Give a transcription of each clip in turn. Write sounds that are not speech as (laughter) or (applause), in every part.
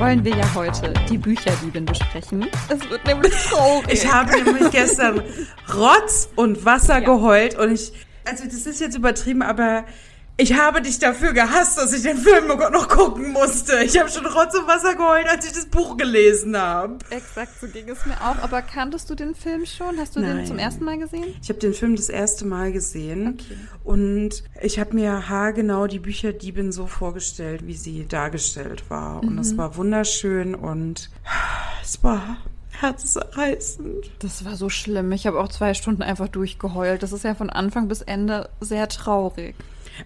wollen wir ja heute die Bücherlieben besprechen. Es wird nämlich traurig. Ich habe nämlich gestern Rotz und Wasser ja. geheult und ich, also das ist jetzt übertrieben, aber ich habe dich dafür gehasst, dass ich den Film noch gucken musste. Ich habe schon Rotz und Wasser geheult, als ich das Buch gelesen habe. Exakt, so ging es mir auch. Aber kanntest du den Film schon? Hast du Nein. den zum ersten Mal gesehen? Ich habe den Film das erste Mal gesehen. Okay. Und ich habe mir haargenau die Bücherdiebin so vorgestellt, wie sie dargestellt war. Und es mhm. war wunderschön und es war herzzerreißend. Das war so schlimm. Ich habe auch zwei Stunden einfach durchgeheult. Das ist ja von Anfang bis Ende sehr traurig.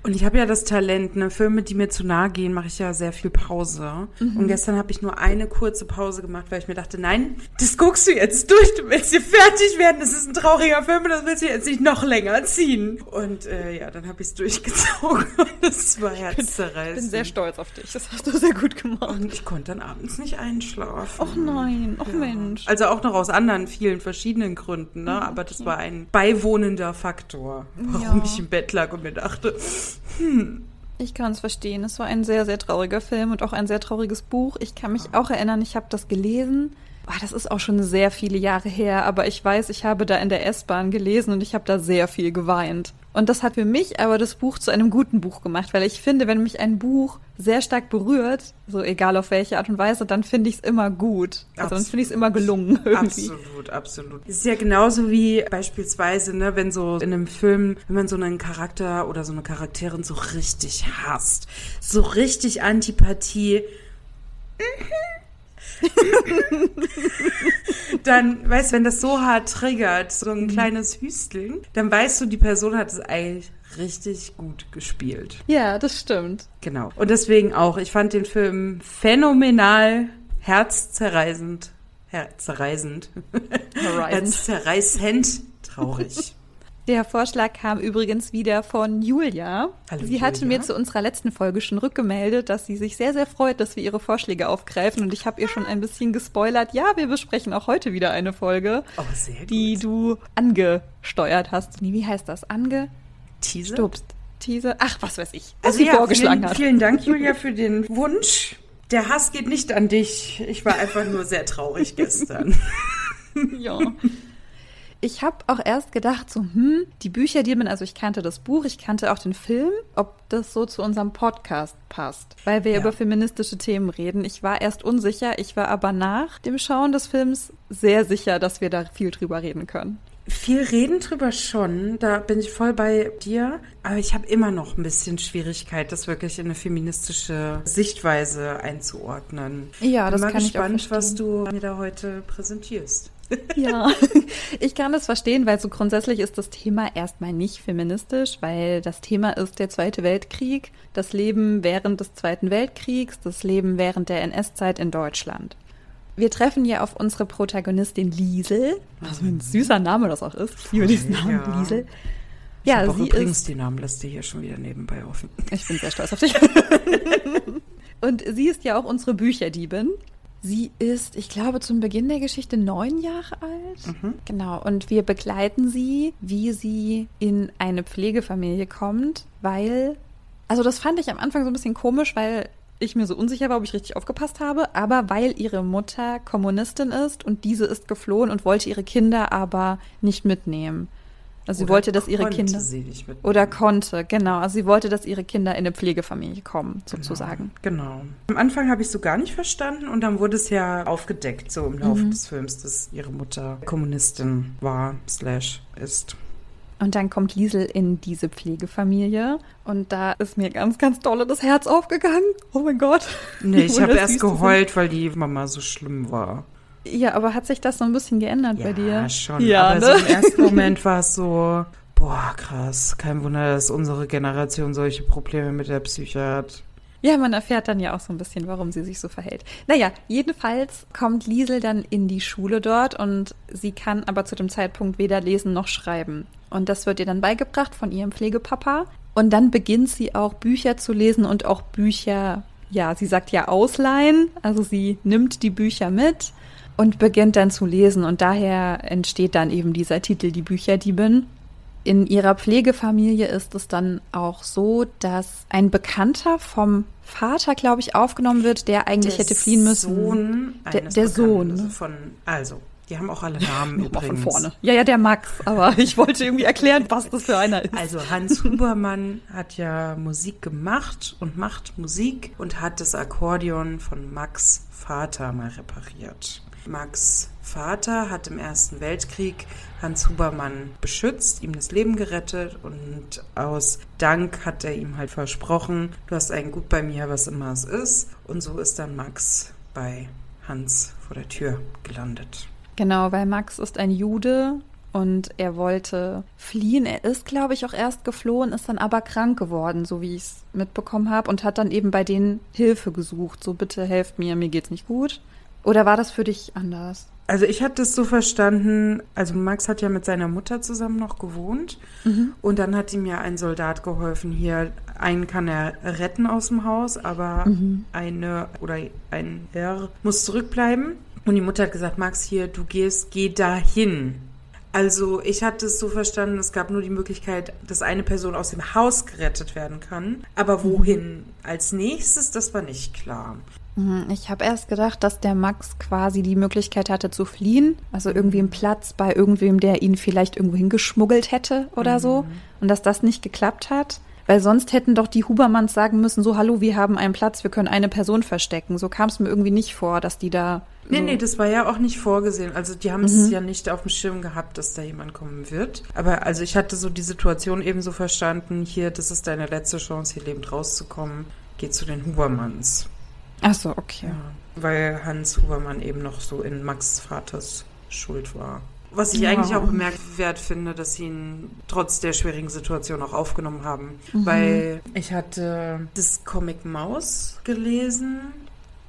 Und ich habe ja das Talent, ne, Filme, die mir zu nahe gehen, mache ich ja sehr viel Pause. Mhm. Und gestern habe ich nur eine kurze Pause gemacht, weil ich mir dachte, nein, das guckst du jetzt durch, du willst hier fertig werden, das ist ein trauriger Film und das willst du jetzt nicht noch länger ziehen. Und äh, ja, dann habe (laughs) ich es durchgezogen und das war herzzerreißend. Ich bin sehr stolz auf dich, das hast du sehr gut gemacht. Und ich konnte dann abends nicht einschlafen. Ach nein, ach ja. Mensch. Also auch noch aus anderen vielen verschiedenen Gründen, ne? Mhm, aber das war ein beiwohnender Faktor, warum ja. ich im Bett lag und mir dachte, hm. Ich kann es verstehen. Es war ein sehr, sehr trauriger Film und auch ein sehr trauriges Buch. Ich kann mich auch erinnern, ich habe das gelesen Oh, das ist auch schon sehr viele Jahre her, aber ich weiß, ich habe da in der S-Bahn gelesen und ich habe da sehr viel geweint. Und das hat für mich aber das Buch zu einem guten Buch gemacht, weil ich finde, wenn mich ein Buch sehr stark berührt, so egal auf welche Art und Weise, dann finde ich es immer gut. Also absolut. dann finde ich es immer gelungen irgendwie. Absolut, absolut. Es ist ja genauso wie beispielsweise, ne, wenn so in einem Film, wenn man so einen Charakter oder so eine Charakterin so richtig hasst, so richtig Antipathie. Mhm (laughs) dann, weißt du, wenn das so hart triggert, so ein mhm. kleines Hüsteln, dann weißt du, die Person hat es eigentlich richtig gut gespielt. Ja, das stimmt. Genau. Und deswegen auch, ich fand den Film phänomenal, herzzerreißend, herzzerreißend, (laughs) herzzerreißend traurig. Der Vorschlag kam übrigens wieder von Julia. Hallo, sie hatte Julia. mir zu unserer letzten Folge schon rückgemeldet, dass sie sich sehr, sehr freut, dass wir ihre Vorschläge aufgreifen. Und ich habe ihr schon ein bisschen gespoilert. Ja, wir besprechen auch heute wieder eine Folge, oh, die du angesteuert hast. Nee, wie heißt das? Ange? Teaser? Stupst. Teaser? Ach, was weiß ich. Was also sie ja, vorgeschlagen vielen, hat. Vielen Dank, Julia, für den Wunsch. Der Hass geht nicht an dich. Ich war einfach nur sehr traurig gestern. (laughs) ja ich habe auch erst gedacht, so, hm, die Bücher, die man, also ich kannte das Buch, ich kannte auch den Film, ob das so zu unserem Podcast passt, weil wir ja. über feministische Themen reden. Ich war erst unsicher, ich war aber nach dem Schauen des Films sehr sicher, dass wir da viel drüber reden können. Viel reden drüber schon, da bin ich voll bei dir, aber ich habe immer noch ein bisschen Schwierigkeit, das wirklich in eine feministische Sichtweise einzuordnen. Ja, das bin kann gespannt, ich auch was du mir da heute präsentierst. (laughs) Ja, ich kann das verstehen, weil so grundsätzlich ist das Thema erstmal nicht feministisch, weil das Thema ist der Zweite Weltkrieg, das Leben während des Zweiten Weltkriegs, das Leben während der NS-Zeit in Deutschland. Wir treffen ja auf unsere Protagonistin Liesel, was für ein süßer Name das auch ist. Ich liebe diesen Namen, ja. Liesel. Ja, ich sie übrigens ist. Die Namen lässt dir hier schon wieder nebenbei offen. Ich bin sehr stolz auf dich. (laughs) Und sie ist ja auch unsere Bücherdiebin. Sie ist, ich glaube, zum Beginn der Geschichte neun Jahre alt. Mhm. Genau. Und wir begleiten sie, wie sie in eine Pflegefamilie kommt, weil, also das fand ich am Anfang so ein bisschen komisch, weil ich mir so unsicher war, ob ich richtig aufgepasst habe, aber weil ihre Mutter Kommunistin ist und diese ist geflohen und wollte ihre Kinder aber nicht mitnehmen. Also sie wollte, dass ihre Kinder oder konnte, genau. Also sie wollte, dass ihre Kinder in eine Pflegefamilie kommen, genau, sozusagen. Genau. genau. Am Anfang habe ich so gar nicht verstanden und dann wurde es ja aufgedeckt, so im Laufe mhm. des Films, dass ihre Mutter Kommunistin war, slash ist. Und dann kommt Liesel in diese Pflegefamilie und da ist mir ganz, ganz dolle das Herz aufgegangen. Oh mein Gott. Nee, ich (laughs) habe erst geheult, weil die Mama so schlimm war. Ja, aber hat sich das so ein bisschen geändert ja, bei dir? Ja, schon. Ja, aber ne? so im ersten (laughs) Moment war es so, boah, krass. Kein Wunder, dass unsere Generation solche Probleme mit der Psyche hat. Ja, man erfährt dann ja auch so ein bisschen, warum sie sich so verhält. Naja, jedenfalls kommt Liesel dann in die Schule dort und sie kann aber zu dem Zeitpunkt weder lesen noch schreiben. Und das wird ihr dann beigebracht von ihrem Pflegepapa. Und dann beginnt sie auch Bücher zu lesen und auch Bücher, ja, sie sagt ja ausleihen. Also sie nimmt die Bücher mit und beginnt dann zu lesen. Und daher entsteht dann eben dieser Titel Die Bücherdiebin. in ihrer Pflegefamilie ist es dann auch so, dass ein Bekannter vom Vater, glaube ich, aufgenommen wird, der eigentlich Der hätte fliehen müssen. Sohn Der- der Sohn, ne? Von, also, die haben auch alle Namen (laughs) Nochmal übrigens. von vorne. Ja, ja, der Max, aber (laughs) ich wollte irgendwie erklären, was das für einer ist. Also Hans Hubermann hat ja Musik gemacht und macht Musik und hat das Akkordeon von Max Vater mal repariert. Max Vater hat im Ersten Weltkrieg Hans Hubermann beschützt, ihm das Leben gerettet und aus Dank hat er ihm halt versprochen, du hast ein Gut bei mir, was immer es ist. Und so ist dann Max bei Hans vor der Tür gelandet. Genau, weil Max ist ein Jude und er wollte fliehen. Er ist, glaube ich, auch erst geflohen, ist dann aber krank geworden, so wie ich es mitbekommen habe, und hat dann eben bei denen Hilfe gesucht. So, bitte helft mir, mir geht's nicht gut. Oder war das für dich anders? Also ich hatte es so verstanden, also Max hat ja mit seiner Mutter zusammen noch gewohnt und dann hat ihm ja ein Soldat geholfen, hier einen kann er retten aus dem Haus, aber eine oder ein Herr muss zurückbleiben und die Mutter hat gesagt, Max hier, du gehst, geh dahin. Also ich hatte es so verstanden, es gab nur die Möglichkeit, dass eine Person aus dem Haus gerettet werden kann, aber wohin als nächstes, das war nicht klar. Hm, Ich habe erst gedacht, dass der Max quasi die Möglichkeit hatte zu fliehen, also irgendwie einen Platz bei irgendwem, der ihn vielleicht irgendwo hingeschmuggelt hätte oder so, und dass das nicht geklappt hat. Weil sonst hätten doch die Hubermanns sagen müssen, so, hallo, wir haben einen Platz, wir können eine Person verstecken. So kam es mir irgendwie nicht vor, dass die da. Nee, nee, das war ja auch nicht vorgesehen. Also die haben es ja nicht auf dem Schirm gehabt, dass da jemand kommen wird. Aber also ich hatte so die Situation eben so verstanden, hier, das ist deine letzte Chance, hier lebend rauszukommen. Geh zu den Hubermanns. Ach so, okay. Ja. Weil Hans Hubermann eben noch so in Max Vaters Schuld war. Was ich Ja. eigentlich auch bemerkenswert finde, dass sie ihn trotz der schwierigen Situation auch aufgenommen haben. Weil ich hatte das Comic Maus gelesen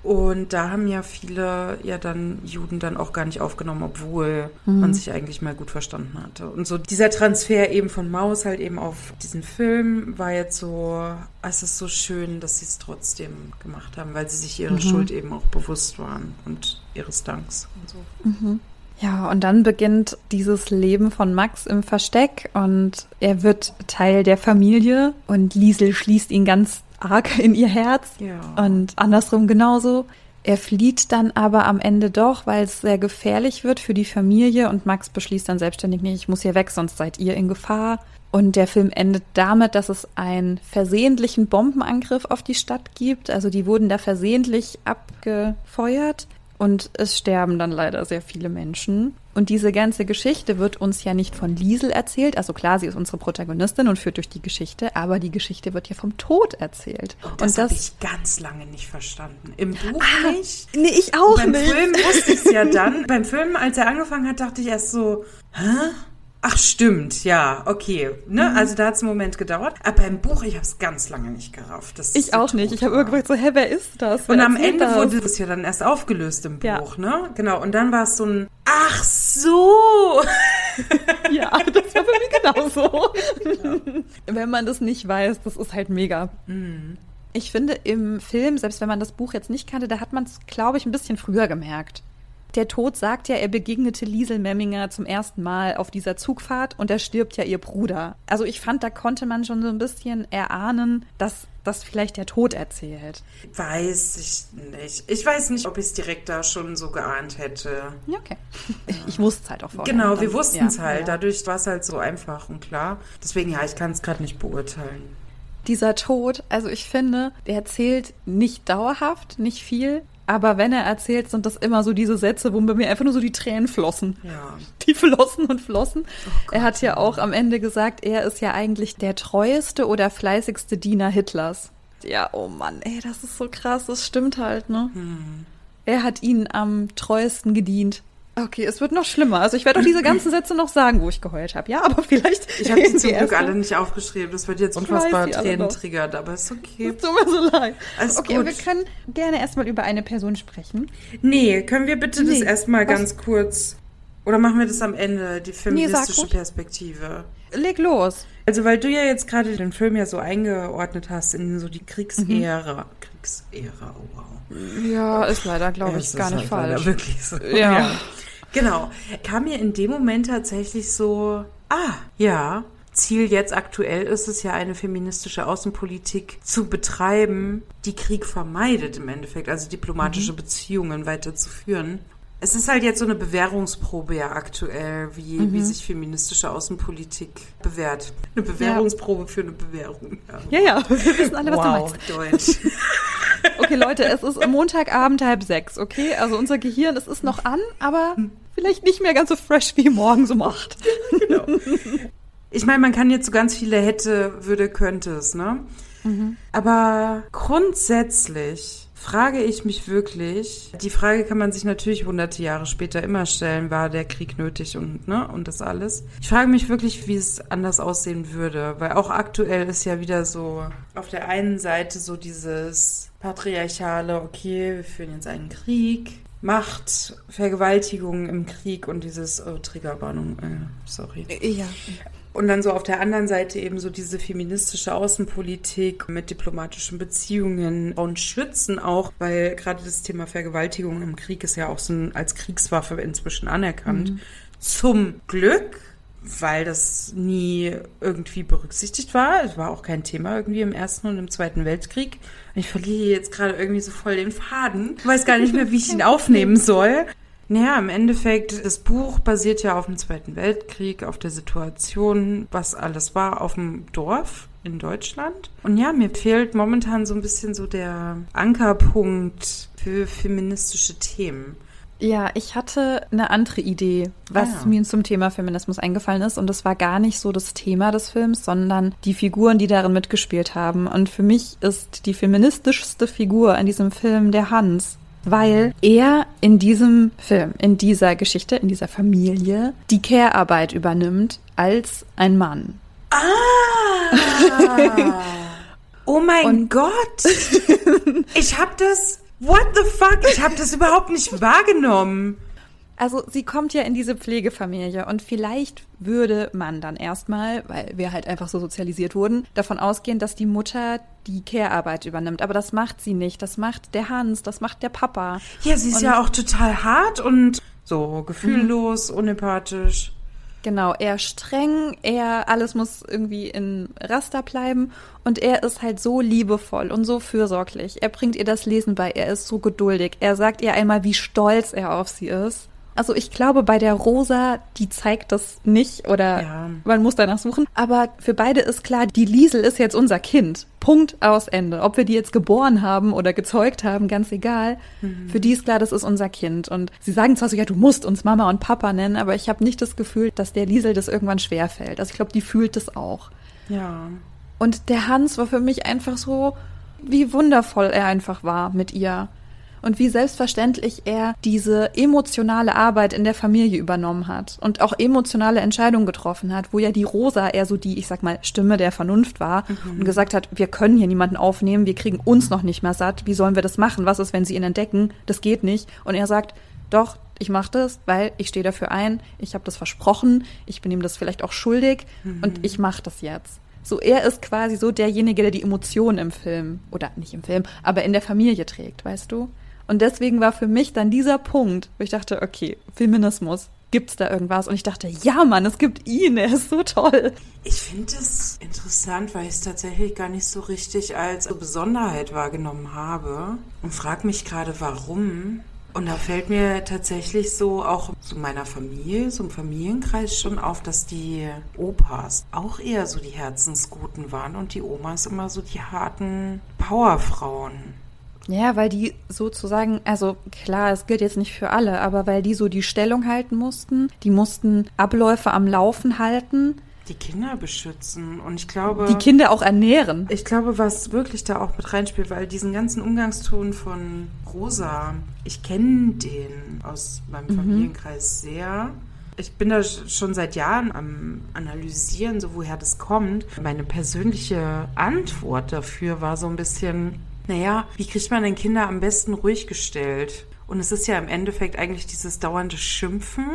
und da haben ja viele ja dann Juden dann auch gar nicht aufgenommen, obwohl man sich eigentlich mal gut verstanden hatte. Und so dieser Transfer eben von Maus halt eben auf diesen Film war jetzt so, es ist so schön, dass sie es trotzdem gemacht haben, weil sie sich ihre Schuld eben auch bewusst waren und ihres Danks und so. Ja, und dann beginnt dieses Leben von Max im Versteck und er wird Teil der Familie und Liesel schließt ihn ganz arg in ihr Herz. Ja. Und andersrum genauso. Er flieht dann aber am Ende doch, weil es sehr gefährlich wird für die Familie und Max beschließt dann selbstständig, nee, ich muss hier weg, sonst seid ihr in Gefahr. Und der Film endet damit, dass es einen versehentlichen Bombenangriff auf die Stadt gibt. Also die wurden da versehentlich abgefeuert und es sterben dann leider sehr viele Menschen. Und diese ganze Geschichte wird uns ja nicht von Liesel erzählt. Also klar, sie ist unsere Protagonistin und führt durch die Geschichte, aber die Geschichte wird ja vom Tod erzählt. Das, habe ich ganz lange nicht verstanden. Im Buch nicht. Nee, ich auch Beim nicht. Film wusste ich es ja (laughs) dann. Beim Film, als er angefangen hat, dachte ich erst so, hä? Ach stimmt, ja, okay. Ne? Mhm. Also da hat es einen Moment gedauert. Aber beim Buch, ich habe es ganz lange nicht gerafft. Ich der auch nicht. Ich habe immer gefragt, so, hä, wer ist das? Wer Und am Ende das? wurde das ja dann erst aufgelöst im Ja. Buch, ne? Genau. Und dann war es so ein, ach so. (laughs) Ja, das war bei mir genauso. (laughs) wenn man das nicht weiß, das ist halt mega. Mhm. Ich finde im Film, selbst wenn man das Buch jetzt nicht kannte, da hat man es, glaube ich, ein bisschen früher gemerkt. Der Tod sagt ja, er begegnete Liesel Memminger zum ersten Mal auf dieser Zugfahrt und er stirbt ja ihr Bruder. Also ich fand, da konnte man schon so ein bisschen erahnen, dass das vielleicht der Tod erzählt. Weiß ich nicht. Ich weiß nicht, ob ich es direkt da schon so geahnt hätte. Ja, okay. (laughs) Ich wusste es halt auch vorher. Genau, wir wussten es ja, halt. ja. Dadurch war es halt so einfach und klar. Deswegen, ja, ich kann es gerade nicht beurteilen. dieser Tod, also ich finde, der erzählt nicht dauerhaft, nicht viel, aber wenn er erzählt, sind das immer so diese Sätze, wo bei mir einfach nur so die Tränen flossen. Ja. Die flossen und flossen. er hat ja auch am Ende gesagt, er ist ja eigentlich der treueste oder fleißigste Diener Hitlers. Ja, oh Mann, ey, das ist so krass, das stimmt halt, ne? Er hat ihnen am treuesten gedient. Okay, es wird noch schlimmer. Also ich werde auch diese ganzen Sätze noch sagen, wo ich geheult habe. Ja, aber vielleicht. (laughs) Ich habe die irgendwie zum Glück alle nicht aufgeschrieben. Das wird jetzt unfassbar weiß die alle Tränen noch. triggert, aber ist okay. Es tut mir so leid. Alles okay, gut. wir können gerne erstmal über eine Person sprechen. Nee, können wir bitte das Nee, erstmal was- ganz kurz. Oder machen wir das am Ende, die feministische ruhig. Perspektive? Leg los. Also, weil du ja jetzt gerade den Film ja so eingeordnet hast in so die Kriegsära. Kriegsära, oh wow. Ja, ist leider, glaube ich, gar ist nicht halt leider falsch. Wirklich so. Ja. Genau. Kam mir in dem Moment tatsächlich so, ah, ja, Ziel jetzt aktuell ist es ja, eine feministische Außenpolitik zu betreiben, die Krieg vermeidet im Endeffekt, also diplomatische mhm. Beziehungen weiterzuführen. Es ist halt jetzt so eine Bewährungsprobe ja aktuell, wie, mhm. wie sich feministische Außenpolitik bewährt. Eine Bewährungsprobe ja. für eine Bewährung. Ja, ja, ja (laughs) wir wissen alle, was wow, du meinst. Deutsch. (laughs) okay, Leute, es ist Montagabend halb sechs, okay? Also unser Gehirn, es ist noch an, aber vielleicht nicht mehr ganz so fresh wie morgens um acht. (laughs) genau. Ich meine, man kann jetzt so ganz viele hätte, würde, könnte es, ne? Mhm. Aber grundsätzlich frage ich mich wirklich, die Frage kann man sich natürlich hunderte Jahre später immer stellen, war der Krieg nötig und, ne, und das alles. Ich frage mich wirklich, wie es anders aussehen würde, weil auch aktuell ist ja wieder so auf der einen Seite so dieses patriarchale, okay, wir führen jetzt einen Krieg, Macht, Vergewaltigung im Krieg und dieses oh, Triggerwarnung, äh, sorry. Ja. Und dann so auf der anderen Seite eben so diese feministische Außenpolitik mit diplomatischen Beziehungen und Schützen auch, weil gerade das Thema Vergewaltigung im Krieg ist ja auch so ein, als Kriegswaffe inzwischen anerkannt. Mhm. Zum Glück weil das nie irgendwie berücksichtigt war. Es war auch kein Thema irgendwie im Ersten und im Zweiten Weltkrieg. Ich verliere jetzt gerade irgendwie so voll den Faden. Ich weiß gar nicht mehr, wie ich ihn (laughs) aufnehmen soll. Naja, im Endeffekt, das Buch basiert ja auf dem Zweiten Weltkrieg, auf der Situation, was alles war auf dem Dorf in Deutschland. Und ja, mir fehlt momentan so ein bisschen so der Ankerpunkt für feministische Themen. Ja, ich hatte eine andere Idee, was ah, ja. mir zum Thema Feminismus eingefallen ist. Und das war gar nicht so das Thema des Films, sondern die Figuren, die darin mitgespielt haben. Und für mich ist die feministischste Figur in diesem Film der Hans weil er in diesem Film, in dieser Geschichte, in dieser Familie die Care-Arbeit übernimmt als ein Mann. Ah! oh mein Und Gott! Ich hab das. What the fuck? Ich hab das überhaupt nicht wahrgenommen. Also sie kommt ja in diese Pflegefamilie und vielleicht würde man dann erstmal, weil wir halt einfach so sozialisiert wurden, davon ausgehen, dass die Mutter die Care-Arbeit übernimmt. Aber das macht sie nicht. Das macht der Hans, das macht der Papa. Ja, sie ist und ja auch total hart und so gefühllos, mhm. unempathisch. Genau, er streng, er alles muss irgendwie in Raster bleiben und er ist halt so liebevoll und so fürsorglich. Er bringt ihr das Lesen bei, er ist so geduldig. Er sagt ihr einmal, wie stolz er auf sie ist. Also ich glaube, bei der Rosa, die zeigt das nicht oder ja. man muss danach suchen. Aber für beide ist klar, die Liesel ist jetzt unser Kind. Punkt aus Ende. Ob wir die jetzt geboren haben oder gezeugt haben, ganz egal. Mhm. Für die ist klar, das ist unser Kind. Und sie sagen zwar so, ja, du musst uns Mama und Papa nennen, aber ich habe nicht das Gefühl, dass der Liesel das irgendwann schwerfällt. Also ich glaube, die fühlt das auch. Ja. Und der Hans war für mich einfach so, wie wundervoll er einfach war mit ihr und wie selbstverständlich er diese emotionale Arbeit in der Familie übernommen hat und auch emotionale Entscheidungen getroffen hat, wo ja die Rosa eher so die, ich sag mal, Stimme der Vernunft war mhm. und gesagt hat, wir können hier niemanden aufnehmen, wir kriegen uns noch nicht mehr satt, wie sollen wir das machen? Was ist, wenn sie ihn entdecken? Das geht nicht. Und er sagt, doch, ich mache das, weil ich stehe dafür ein, ich habe das versprochen, ich bin ihm das vielleicht auch schuldig mhm. und ich mache das jetzt. So, er ist quasi so derjenige, der die Emotionen im Film, oder nicht im Film, aber in der Familie trägt, weißt du? Und deswegen war für mich dann dieser Punkt, wo ich dachte, okay, Feminismus, gibt's da irgendwas? Und ich dachte, ja, Mann, es gibt ihn, er ist so toll. Ich finde es interessant, weil ich es tatsächlich gar nicht so richtig als Besonderheit wahrgenommen habe und frage mich gerade, warum. Und da fällt mir tatsächlich so auch zu meiner Familie, so im Familienkreis schon auf, dass die Opas auch eher so die Herzensguten waren und die Omas immer so die harten Powerfrauen. Ja, weil die sozusagen, also klar, es gilt jetzt nicht für alle, aber weil die so die Stellung halten mussten, die mussten Abläufe am Laufen halten. Die Kinder beschützen und ich glaube. Die Kinder auch ernähren. Ich glaube, was wirklich da auch mit reinspielt, weil diesen ganzen Umgangston von Rosa, ich kenne den aus meinem mhm. Familienkreis sehr. Ich bin da schon seit Jahren am Analysieren, so woher das kommt. Meine persönliche Antwort dafür war so ein bisschen, naja, wie kriegt man denn Kinder am besten ruhig gestellt? Und es ist ja im Endeffekt eigentlich dieses dauernde Schimpfen.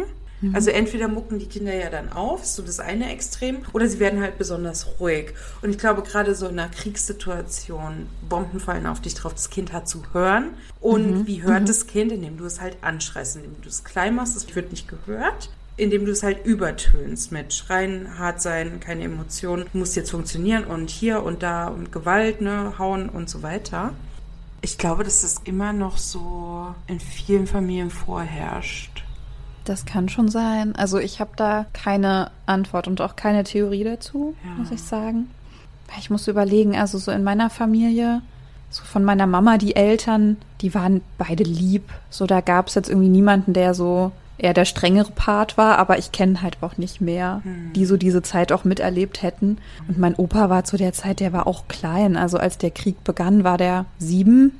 Mhm. Also entweder mucken die Kinder ja dann auf, so das eine Extrem, oder sie werden halt besonders ruhig. Und ich glaube, gerade so in einer Kriegssituation, Bomben fallen auf dich drauf, das Kind hat zu hören. Und mhm. wie hört mhm. das Kind, indem du es halt anschreist, indem du es klein machst, es wird nicht gehört. Indem du es halt übertönst mit Schreien, hart sein, keine Emotionen, muss jetzt funktionieren und hier und da und Gewalt, ne, hauen und so weiter. Ich glaube, dass das immer noch so in vielen Familien vorherrscht. Das kann schon sein. Also ich habe da keine Antwort und auch keine Theorie dazu, Ja. muss ich sagen. Ich muss überlegen, also so in meiner Familie, so von meiner Mama, die Eltern, die waren beide lieb. So da gab es jetzt irgendwie niemanden, der so eher der strengere Part war, aber ich kenne halt auch nicht mehr, die so diese Zeit auch miterlebt hätten. Und mein Opa war zu der Zeit, der war auch klein. Also als der Krieg begann, war der sieben.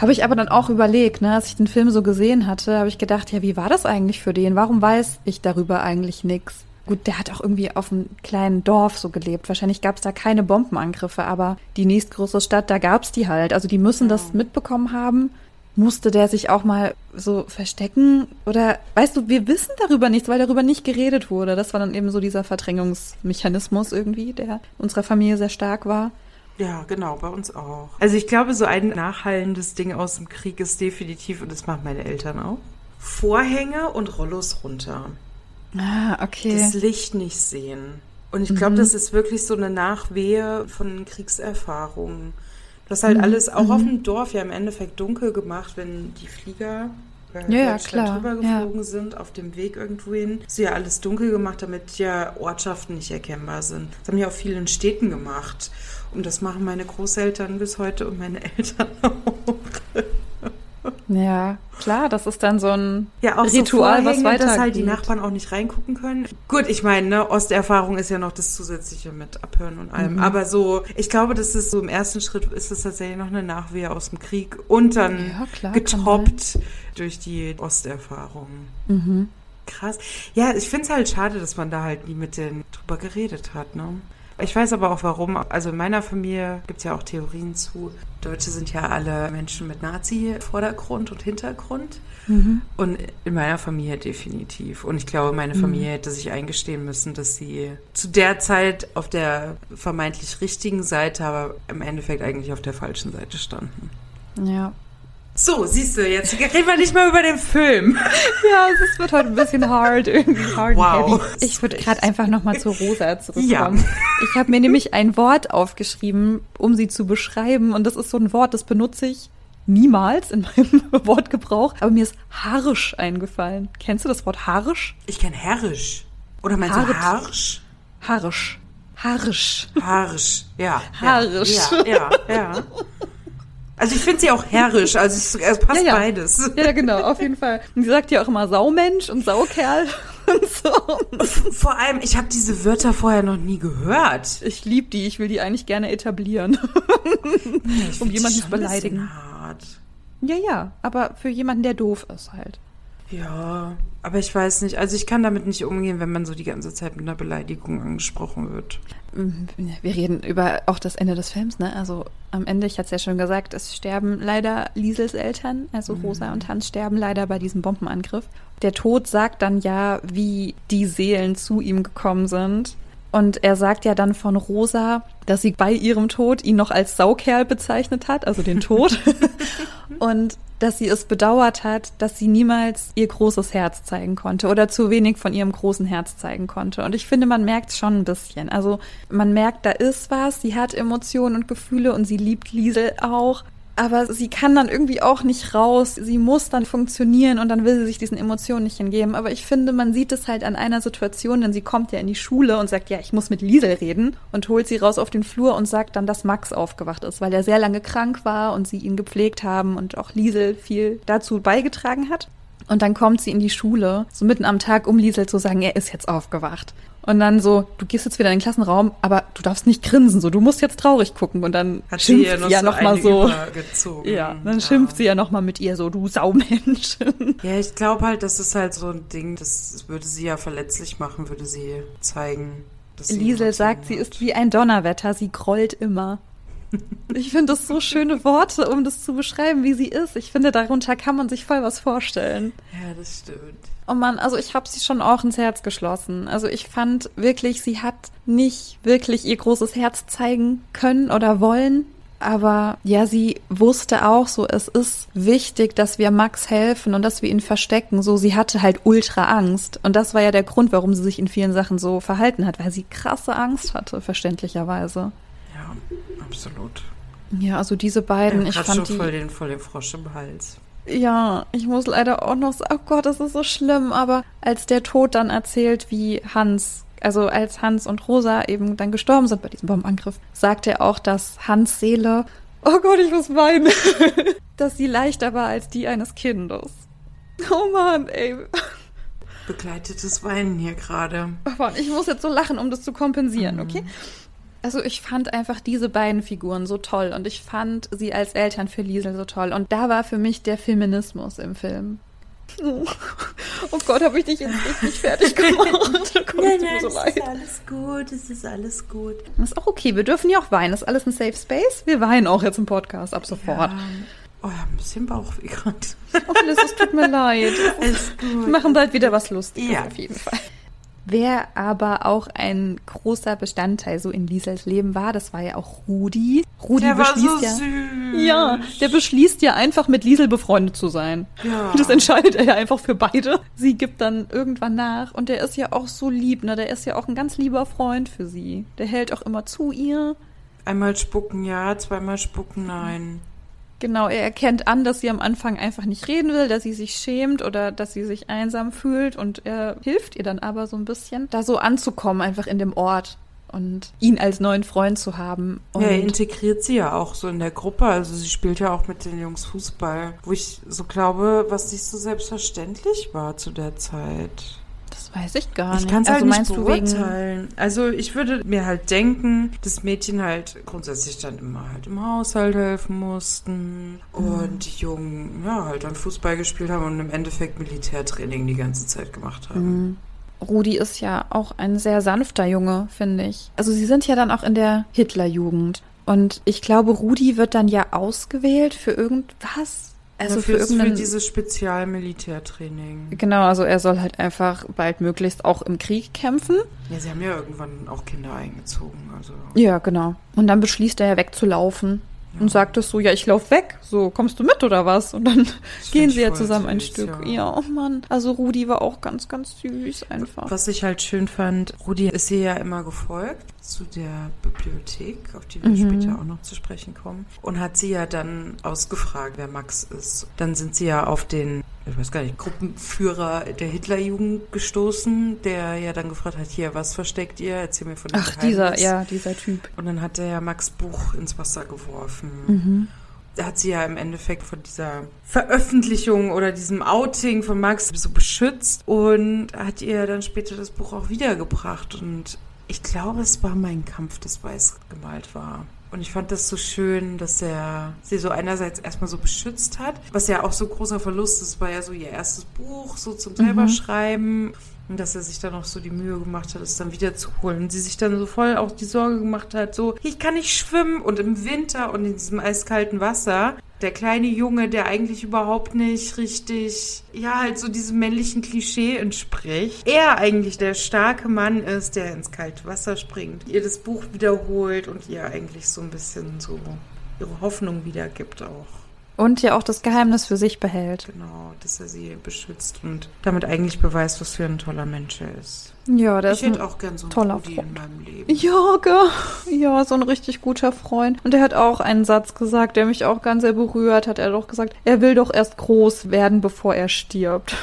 Habe ich aber dann auch überlegt, ne, als ich den Film so gesehen hatte, habe ich gedacht, ja, wie war das eigentlich für den? Warum weiß ich darüber eigentlich nichts? Gut, der hat auch irgendwie auf einem kleinen Dorf so gelebt. Wahrscheinlich gab es da keine Bombenangriffe, aber die nächstgrößere Stadt, da gab es die halt. Also die müssen das mitbekommen haben. Musste der sich auch mal so verstecken? Oder weißt du, wir wissen darüber nichts, weil darüber nicht geredet wurde. Das war dann eben so dieser Verdrängungsmechanismus irgendwie, der in unserer Familie sehr stark war. Ja, genau, bei uns auch. Also ich glaube, so ein nachhallendes Ding aus dem Krieg ist definitiv, und das machen meine Eltern auch, Vorhänge und Rollos runter. Ah, okay. Das Licht nicht sehen. Und ich glaube, das ist wirklich so eine Nachwehe von Kriegserfahrungen. Du hast halt alles auch auf dem Dorf ja im Endeffekt dunkel gemacht, wenn die Flieger äh, Ja, ja, Deutschland klar, drüber geflogen sind, auf dem Weg irgendwo hin. Ist ja alles dunkel gemacht, damit ja Ortschaften nicht erkennbar sind. Das haben ja auch viele in Städten gemacht. Und das machen meine Großeltern bis heute und meine (laughs) Eltern auch. Ja, klar, das ist dann so ein Ja, auch Ritual, so was Vorhänge, dass halt die Nachbarn auch nicht reingucken können. Gut, ich meine, ne, Osterfahrung ist ja noch das Zusätzliche mit Abhören und Mhm. allem. Aber so, ich glaube, das ist so im ersten Schritt ist es tatsächlich noch eine Nachwehe aus dem Krieg und dann Ja, klar, getoppt durch die Osterfahrung. Mhm. Krass. Ja, ich finde es halt schade, dass man da halt nie mit denen drüber geredet hat, ne? Ich weiß aber auch warum. Also in meiner Familie gibt es ja auch Theorien zu. Deutsche sind ja alle Menschen mit Nazi-Vordergrund und Hintergrund. Mhm. Und in meiner Familie definitiv. Und ich glaube, meine Familie hätte sich eingestehen müssen, dass sie zu der Zeit auf der vermeintlich richtigen Seite, aber im Endeffekt eigentlich auf der falschen Seite standen. Ja. So, siehst du, jetzt reden wir nicht mal über den Film. (laughs) Ja, es wird heute ein bisschen hard, irgendwie hard Wow. heavy. Ich würde gerade einfach nochmal zu Rosa zurückkommen. Ja. Ich habe mir nämlich ein Wort aufgeschrieben, um sie zu beschreiben. Und das ist so ein Wort, das benutze ich niemals in meinem (laughs) Wortgebrauch. Aber mir ist harsch eingefallen. Kennst du das Wort harsch? Ich kenne herrisch. Oder meinst Hart. du harsch? Harsch. Harsch. Harsch, ja. Harsch. Ja, ja, ja. Also ich finde sie auch herrisch, also es, es passt Ja, ja. beides. Ja, genau, auf jeden Fall. Und sie sagt ja auch immer Saumensch und Saukerl (laughs) und so. Vor allem, ich habe diese Wörter vorher noch nie gehört. Ich liebe die, ich will die eigentlich gerne etablieren. (laughs) Ich Um jemanden zu beleidigen. Hart. Ja, ja, aber für jemanden, der doof ist halt. Ja, aber ich weiß nicht. Also ich kann damit nicht umgehen, wenn man so die ganze Zeit mit einer Beleidigung angesprochen wird. Wir reden über auch das Ende des Films, ne? Also am Ende, ich hatte es ja schon gesagt, es sterben leider Liesels Eltern, also Rosa und Hans sterben leider bei diesem Bombenangriff. Der Tod sagt dann ja, wie die Seelen zu ihm gekommen sind. Und er sagt ja dann von Rosa, dass sie bei ihrem Tod ihn noch als Saukerl bezeichnet hat, also den Tod. (laughs) und dass sie es bedauert hat, dass sie niemals ihr großes Herz zeigen konnte oder zu wenig von ihrem großen Herz zeigen konnte. Und ich finde, man merkt es schon ein bisschen. Also man merkt, da ist was, sie hat Emotionen und Gefühle und sie liebt Liesel auch. Aber sie kann dann irgendwie auch nicht raus. Sie muss dann funktionieren und dann will sie sich diesen Emotionen nicht hingeben. Aber ich finde, man sieht es halt an einer Situation, denn sie kommt ja in die Schule und sagt, ja, ich muss mit Liesel reden und holt sie raus auf den Flur und sagt dann, dass Max aufgewacht ist, weil er sehr lange krank war und sie ihn gepflegt haben und auch Liesel viel dazu beigetragen hat. Und dann kommt sie in die Schule, so mitten am Tag, um Liesel zu sagen, er ist jetzt aufgewacht. Und dann so, du gehst jetzt wieder in den Klassenraum, aber du darfst nicht grinsen, so, du musst jetzt traurig gucken. Und dann Hat sie schimpft ihr sie ja noch mal eine so. übergezogen. Ja, dann schimpft sie ja noch mal mit ihr so, du Saumensch. Ja, ich glaube halt, das ist halt so ein Ding, das würde sie ja verletzlich machen, würde sie zeigen. Dass sie Liesel sagt, sie ist wie ein Donnerwetter, sie grollt immer. Ich finde das so schöne Worte, um das zu beschreiben, wie sie ist. Ich finde, darunter kann man sich voll was vorstellen. Ja, das stimmt. Oh Mann, also ich habe sie schon auch ins Herz geschlossen. Also ich fand wirklich, sie hat nicht wirklich ihr großes Herz zeigen können oder wollen. Aber ja, sie wusste auch so, es ist wichtig, dass wir Max helfen und dass wir ihn verstecken. So, sie hatte halt ultra Angst. Und das war ja der Grund, warum sie sich in vielen Sachen so verhalten hat, weil sie krasse Angst hatte, verständlicherweise. Ja, absolut. Ja, also diese beiden, ich grad fand schon die. voll den, voll den Frosch im Hals. Ja, ich muss leider auch noch sagen, oh Gott, das ist so schlimm, aber als der Tod dann erzählt, wie Hans, also als Hans und Rosa eben dann gestorben sind bei diesem Bombenangriff, sagt er auch, dass Hans Seele, oh Gott, ich muss weinen, (laughs) dass sie leichter war als die eines Kindes. Oh Mann, ey. Begleitetes Weinen hier gerade. Aber ich muss jetzt so lachen, um das zu kompensieren, okay? Also ich fand einfach diese beiden Figuren so toll und ich fand sie als Eltern für Liesel so toll. Und da war für mich der Feminismus im Film. (laughs) Oh, Gott, habe ich dich jetzt richtig fertig gemacht. (laughs) Es tut mir so leid. alles gut, es ist alles gut. Das ist auch okay, wir dürfen ja auch weinen. Das ist alles ein Safe Space. Wir weinen auch jetzt im Podcast ab sofort. Ja. Oh ja, ein bisschen Bauchweh gerade. Oh, Liz, es tut mir (laughs) leid. Alles gut. Wir machen bald wieder was Lustiges Ja. auf jeden Fall. Wer aber auch ein großer Bestandteil so in Liesels Leben war, das war ja auch Rudi. Rudi Der war beschließt so ja. süß. Ja, der beschließt ja einfach mit Liesel befreundet zu sein. Ja. Das entscheidet er ja einfach für beide. Sie gibt dann irgendwann nach und der ist ja auch so lieb, ne? Der ist ja auch ein ganz lieber Freund für sie. Der hält auch immer zu ihr. Einmal spucken ja, zweimal spucken nein. Genau, er erkennt an, dass sie am Anfang einfach nicht reden will, dass sie sich schämt oder dass sie sich einsam fühlt und er hilft ihr dann aber so ein bisschen, da so anzukommen, einfach in dem Ort und ihn als neuen Freund zu haben. Und ja, er integriert sie ja auch so in der Gruppe. Also sie spielt ja auch mit den Jungs Fußball, wo ich so glaube, was nicht so selbstverständlich war zu der Zeit. Das weiß ich gar Ich nicht. kann es also halt nicht du wegen beurteilen. Also ich würde mir halt denken, dass Mädchen halt grundsätzlich dann immer halt im Haushalt helfen mussten und die Jungen ja halt dann Fußball gespielt haben und im Endeffekt Militärtraining die ganze Zeit gemacht haben. Rudi ist ja auch ein sehr sanfter Junge, finde ich. Also sie sind ja dann auch in der Hitlerjugend. Und ich glaube, Rudi wird dann ja ausgewählt für irgendwas. Also Also für, für, für irgendeinen. dieses Spezialmilitärtraining. genau, also er soll halt einfach baldmöglichst auch im Krieg kämpfen. Ja, sie haben ja irgendwann auch Kinder eingezogen. Also Ja, genau. Und dann beschließt er ja wegzulaufen. Und sagt es so, ja, ich lauf weg. So, kommst du mit oder was? Und dann (laughs) gehen find sie ja zusammen ein süß, Stück. ja. Ja. oh Mann. Also Rudi war auch ganz, ganz süß einfach. Was ich halt schön fand, Rudi ist ihr ja immer gefolgt zu der Bibliothek, auf die wir Mhm. später auch noch zu sprechen kommen. Und hat sie ja dann ausgefragt, wer Max ist. Dann sind sie ja auf den, ich weiß gar nicht, Gruppenführer der Hitlerjugend gestoßen, der ja dann gefragt hat, hier, was versteckt ihr? Erzähl mir von dem Ach, dieser, Geheimnis. ja, dieser Typ. Und dann hat er ja Max Buch ins Wasser geworfen. Mhm. Da hat sie ja im Endeffekt von dieser Veröffentlichung oder diesem Outing von Max so beschützt und hat ihr dann später das Buch auch wiedergebracht. Und ich glaube, es war mein Kampf, das weiß gemalt war. Und ich fand das so schön, dass er sie so einerseits erstmal so beschützt hat, was ja auch so großer Verlust ist, war ja so ihr erstes Buch, so zum selber schreiben. Und dass er sich dann auch so die Mühe gemacht hat, es dann wieder zu holen. Und sie sich dann so voll auch die Sorge gemacht hat, so, ich kann nicht schwimmen und im Winter und in diesem eiskalten Wasser. Der kleine Junge, der eigentlich überhaupt nicht richtig, ja, halt so diesem männlichen Klischee entspricht. Er eigentlich der starke Mann ist, der ins kalte Wasser springt, ihr das Buch wiederholt und ihr eigentlich so ein bisschen so ihre Hoffnung wiedergibt auch. Und ja auch das Geheimnis für sich behält. Genau, dass er sie beschützt und damit eigentlich beweist, was für ein toller Mensch er ist. Ja, der Ich ist ein hätte auch gern so einen toller Freund. in meinem Leben. Ja, (laughs) ja, so ein richtig guter Freund. Und er hat auch einen Satz gesagt, der mich auch ganz sehr berührt hat. Er hat auch gesagt, er will doch erst groß werden, bevor er stirbt.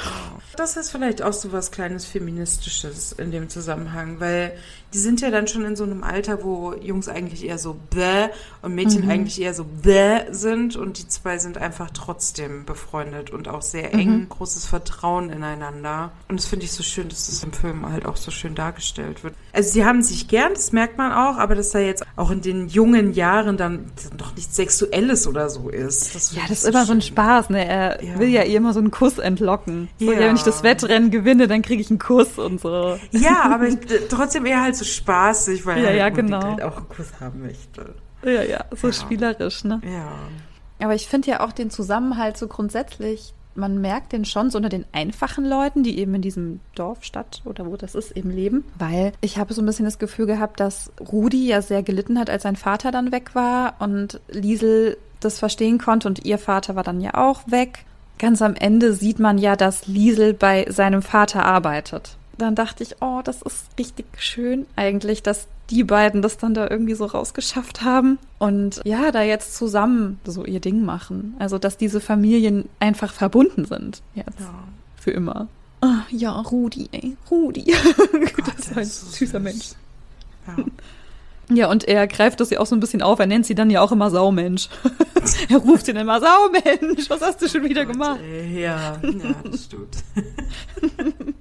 Das ist vielleicht auch so was kleines Feministisches in dem Zusammenhang, weil die sind ja dann schon in so einem Alter, wo Jungs eigentlich eher so bäh und Mädchen eigentlich eher so bäh sind und die zwei sind einfach trotzdem befreundet und auch sehr eng, großes Vertrauen ineinander. Und das finde ich so schön, dass das im Film halt auch so schön dargestellt wird. Also sie haben sich gern, das merkt man auch, aber dass da jetzt auch in den jungen Jahren dann doch nichts Sexuelles oder so ist. Ja, finde das ist so immer so ein schön. Spaß, ne? Er Ja. will ja ihr immer so einen Kuss entlocken. So, ja. Ja. wenn ich das Wettrennen gewinne, dann kriege ich einen Kuss und so. Ja, aber ich, trotzdem eher halt so spaßig, weil Ja, er ja, genau. halt auch einen Kuss haben möchte. Ja, ja, so Ja. spielerisch, ne? Ja. Aber ich finde ja auch den Zusammenhalt so grundsätzlich man merkt den schon so unter den einfachen Leuten, die eben in diesem Dorf, Stadt oder wo das ist, eben leben. Weil ich habe so ein bisschen das Gefühl gehabt, dass Rudi ja sehr gelitten hat, als sein Vater dann weg war und Liesel das verstehen konnte und ihr Vater war dann ja auch weg. Ganz am Ende sieht man ja, dass Liesel bei seinem Vater arbeitet. Dann dachte ich, oh, das ist richtig schön eigentlich, dass die beiden das dann da irgendwie so rausgeschafft haben und ja, da jetzt zusammen so ihr Ding machen. Also, dass diese Familien einfach verbunden sind jetzt. Ja. Für immer. Oh, ja, Rudi, ey, Rudi. (laughs) Gott, das ist ein so süßer süß. Mensch. Ja. Ja, und er greift das ja auch so ein bisschen auf. Er nennt sie dann ja auch immer Saumensch. (laughs) er ruft sie dann immer Saumensch. Was hast du schon wieder gemacht? Ja, ja, das stimmt. (laughs)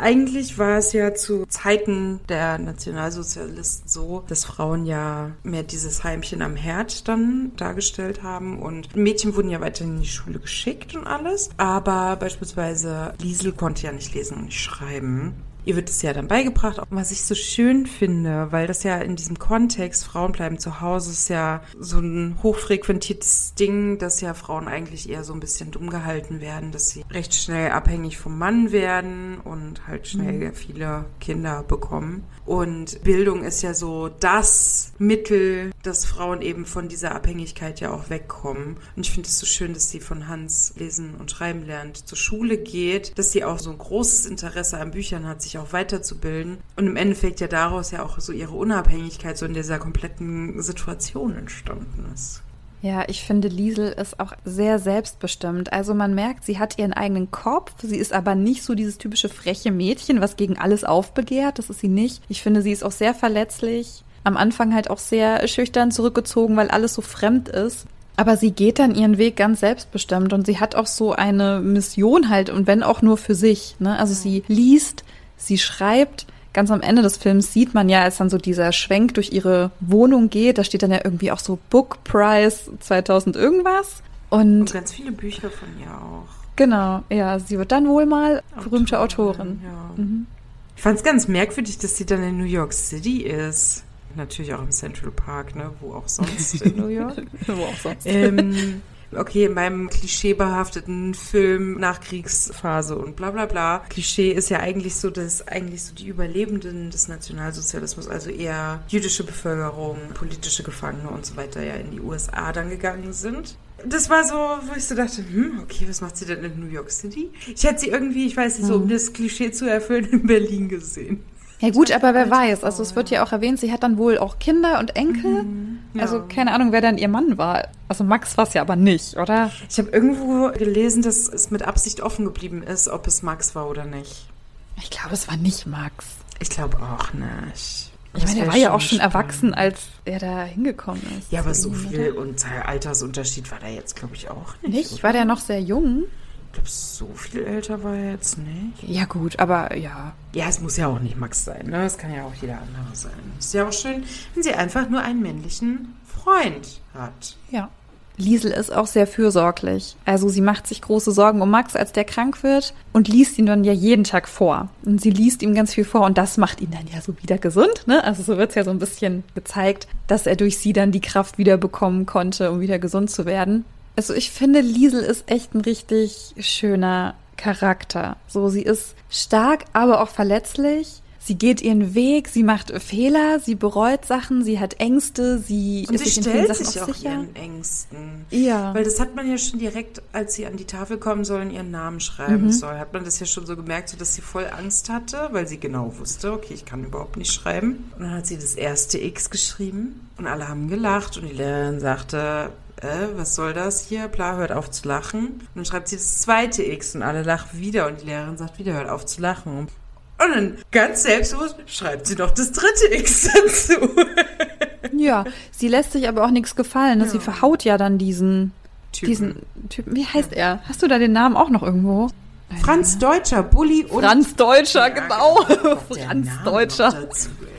Eigentlich war es ja zu Zeiten der Nationalsozialisten so, dass Frauen ja mehr dieses Heimchen am Herd dann dargestellt haben und Mädchen wurden ja weiterhin in die Schule geschickt und alles. Aber beispielsweise Liesel konnte ja nicht lesen und nicht schreiben. Ihr wird es ja dann beigebracht, was ich so schön finde, weil das ja in diesem Kontext, Frauen bleiben zu Hause, ist ja so ein hochfrequentiertes Ding, dass ja Frauen eigentlich eher so ein bisschen dumm gehalten werden, dass sie recht schnell abhängig vom Mann werden und halt schnell mhm. viele Kinder bekommen. Und Bildung ist ja so das Mittel, dass Frauen eben von dieser Abhängigkeit ja auch wegkommen. Und ich finde es so schön, dass sie von Hans lesen und schreiben lernt, zur Schule geht, dass sie auch so ein großes Interesse an Büchern hat, sich auch weiterzubilden. Und im Endeffekt ja daraus ja auch so ihre Unabhängigkeit so in dieser kompletten Situation entstanden ist. Ja, ich finde, Liesel ist auch sehr selbstbestimmt. Also man merkt, sie hat ihren eigenen Kopf. Sie ist aber nicht so dieses typische freche Mädchen, was gegen alles aufbegehrt. Das ist sie nicht. Ich finde, sie ist auch sehr verletzlich. Am Anfang halt auch sehr schüchtern zurückgezogen, weil alles so fremd ist. Aber sie geht dann ihren Weg ganz selbstbestimmt und sie hat auch so eine Mission halt und wenn auch nur für sich. Ne? Also sie liest, sie schreibt, ganz am Ende des Films sieht man ja, als dann so dieser Schwenk durch ihre Wohnung geht, da steht dann ja irgendwie auch so Book Prize 2000 irgendwas. Und, und ganz viele Bücher von ihr auch. Genau, ja, sie wird dann wohl mal berühmte Autorin. Ja. Mhm. Ich fand es ganz merkwürdig, dass sie dann in New York City ist. Natürlich auch im Central Park, ne? Wo auch sonst in New York. (laughs) Wo auch sonst. Ähm, (laughs) okay, in meinem klischeebehafteten Film Nachkriegsphase und bla bla bla. Klischee ist ja eigentlich so, dass eigentlich so die Überlebenden des Nationalsozialismus, also eher jüdische Bevölkerung, politische Gefangene und so weiter, ja in die USA dann gegangen sind. Das war so, wo ich so dachte, hm, okay, was macht sie denn in New York City? Ich hätte sie irgendwie, ich weiß nicht, so um mhm. das Klischee zu erfüllen, (laughs) in Berlin gesehen. Ja gut, aber wer weiß, also es wird ja auch erwähnt, sie hat dann wohl auch Kinder und Enkel. Mhm, ja. Also keine Ahnung, wer dann ihr Mann war. Also Max war es ja aber nicht, oder? Ich habe irgendwo gelesen, dass es mit Absicht offen geblieben ist, ob es Max war oder nicht. Ich glaube, es war nicht Max. Ich glaube auch nicht. Ich meine, er war ja auch schon spannend. erwachsen, als er da hingekommen ist. Ja, aber so viel oder? und Altersunterschied war da jetzt, glaube ich, auch nicht. Nicht? War der noch sehr jung? Ich glaube, so viel älter war er jetzt nicht. Ja, gut, aber ja. Ja, es muss ja auch nicht Max sein, ne? Es kann ja auch jeder andere sein. Ist ja auch schön, wenn sie einfach nur einen männlichen Freund hat. Ja. Liesel ist auch sehr fürsorglich. Also sie macht sich große Sorgen um Max, als der krank wird und liest ihn dann ja jeden Tag vor. Und sie liest ihm ganz viel vor und das macht ihn dann ja so wieder gesund. Ne? Also so wird es ja so ein bisschen gezeigt, dass er durch sie dann die Kraft wiederbekommen konnte, um wieder gesund zu werden. Also ich finde, Liesel ist echt ein richtig schöner Charakter. So, sie ist stark, aber auch verletzlich. Sie geht ihren Weg, sie macht Fehler, sie bereut Sachen, sie hat Ängste, sie und ist sie sich stellt sich auch sicher. ihren Ängsten. Ja. Weil das hat man ja schon direkt, als sie an die Tafel kommen sollen, ihren Namen schreiben mhm. soll, hat man das ja schon so gemerkt, so dass sie voll Angst hatte, weil sie genau wusste, okay, ich kann überhaupt nicht schreiben. Und dann hat sie das erste X geschrieben und alle haben gelacht und die Lehrerin sagte, äh, was soll das hier? Bla, hört auf zu lachen. Und dann schreibt sie das zweite X und alle lachen wieder und die Lehrerin sagt wieder, hört auf zu lachen. Und dann ganz selbstbewusst schreibt sie noch das dritte X (laughs) dazu. ja, sie lässt sich aber auch nichts gefallen. Ja. Sie verhaut ja dann diesen Typen. diesen Typen. Wie heißt ja. er? Hast du da den Namen auch noch irgendwo? Franz Deutscher, Bulli und. Franz Deutscher, genau. genau. Franz Deutscher.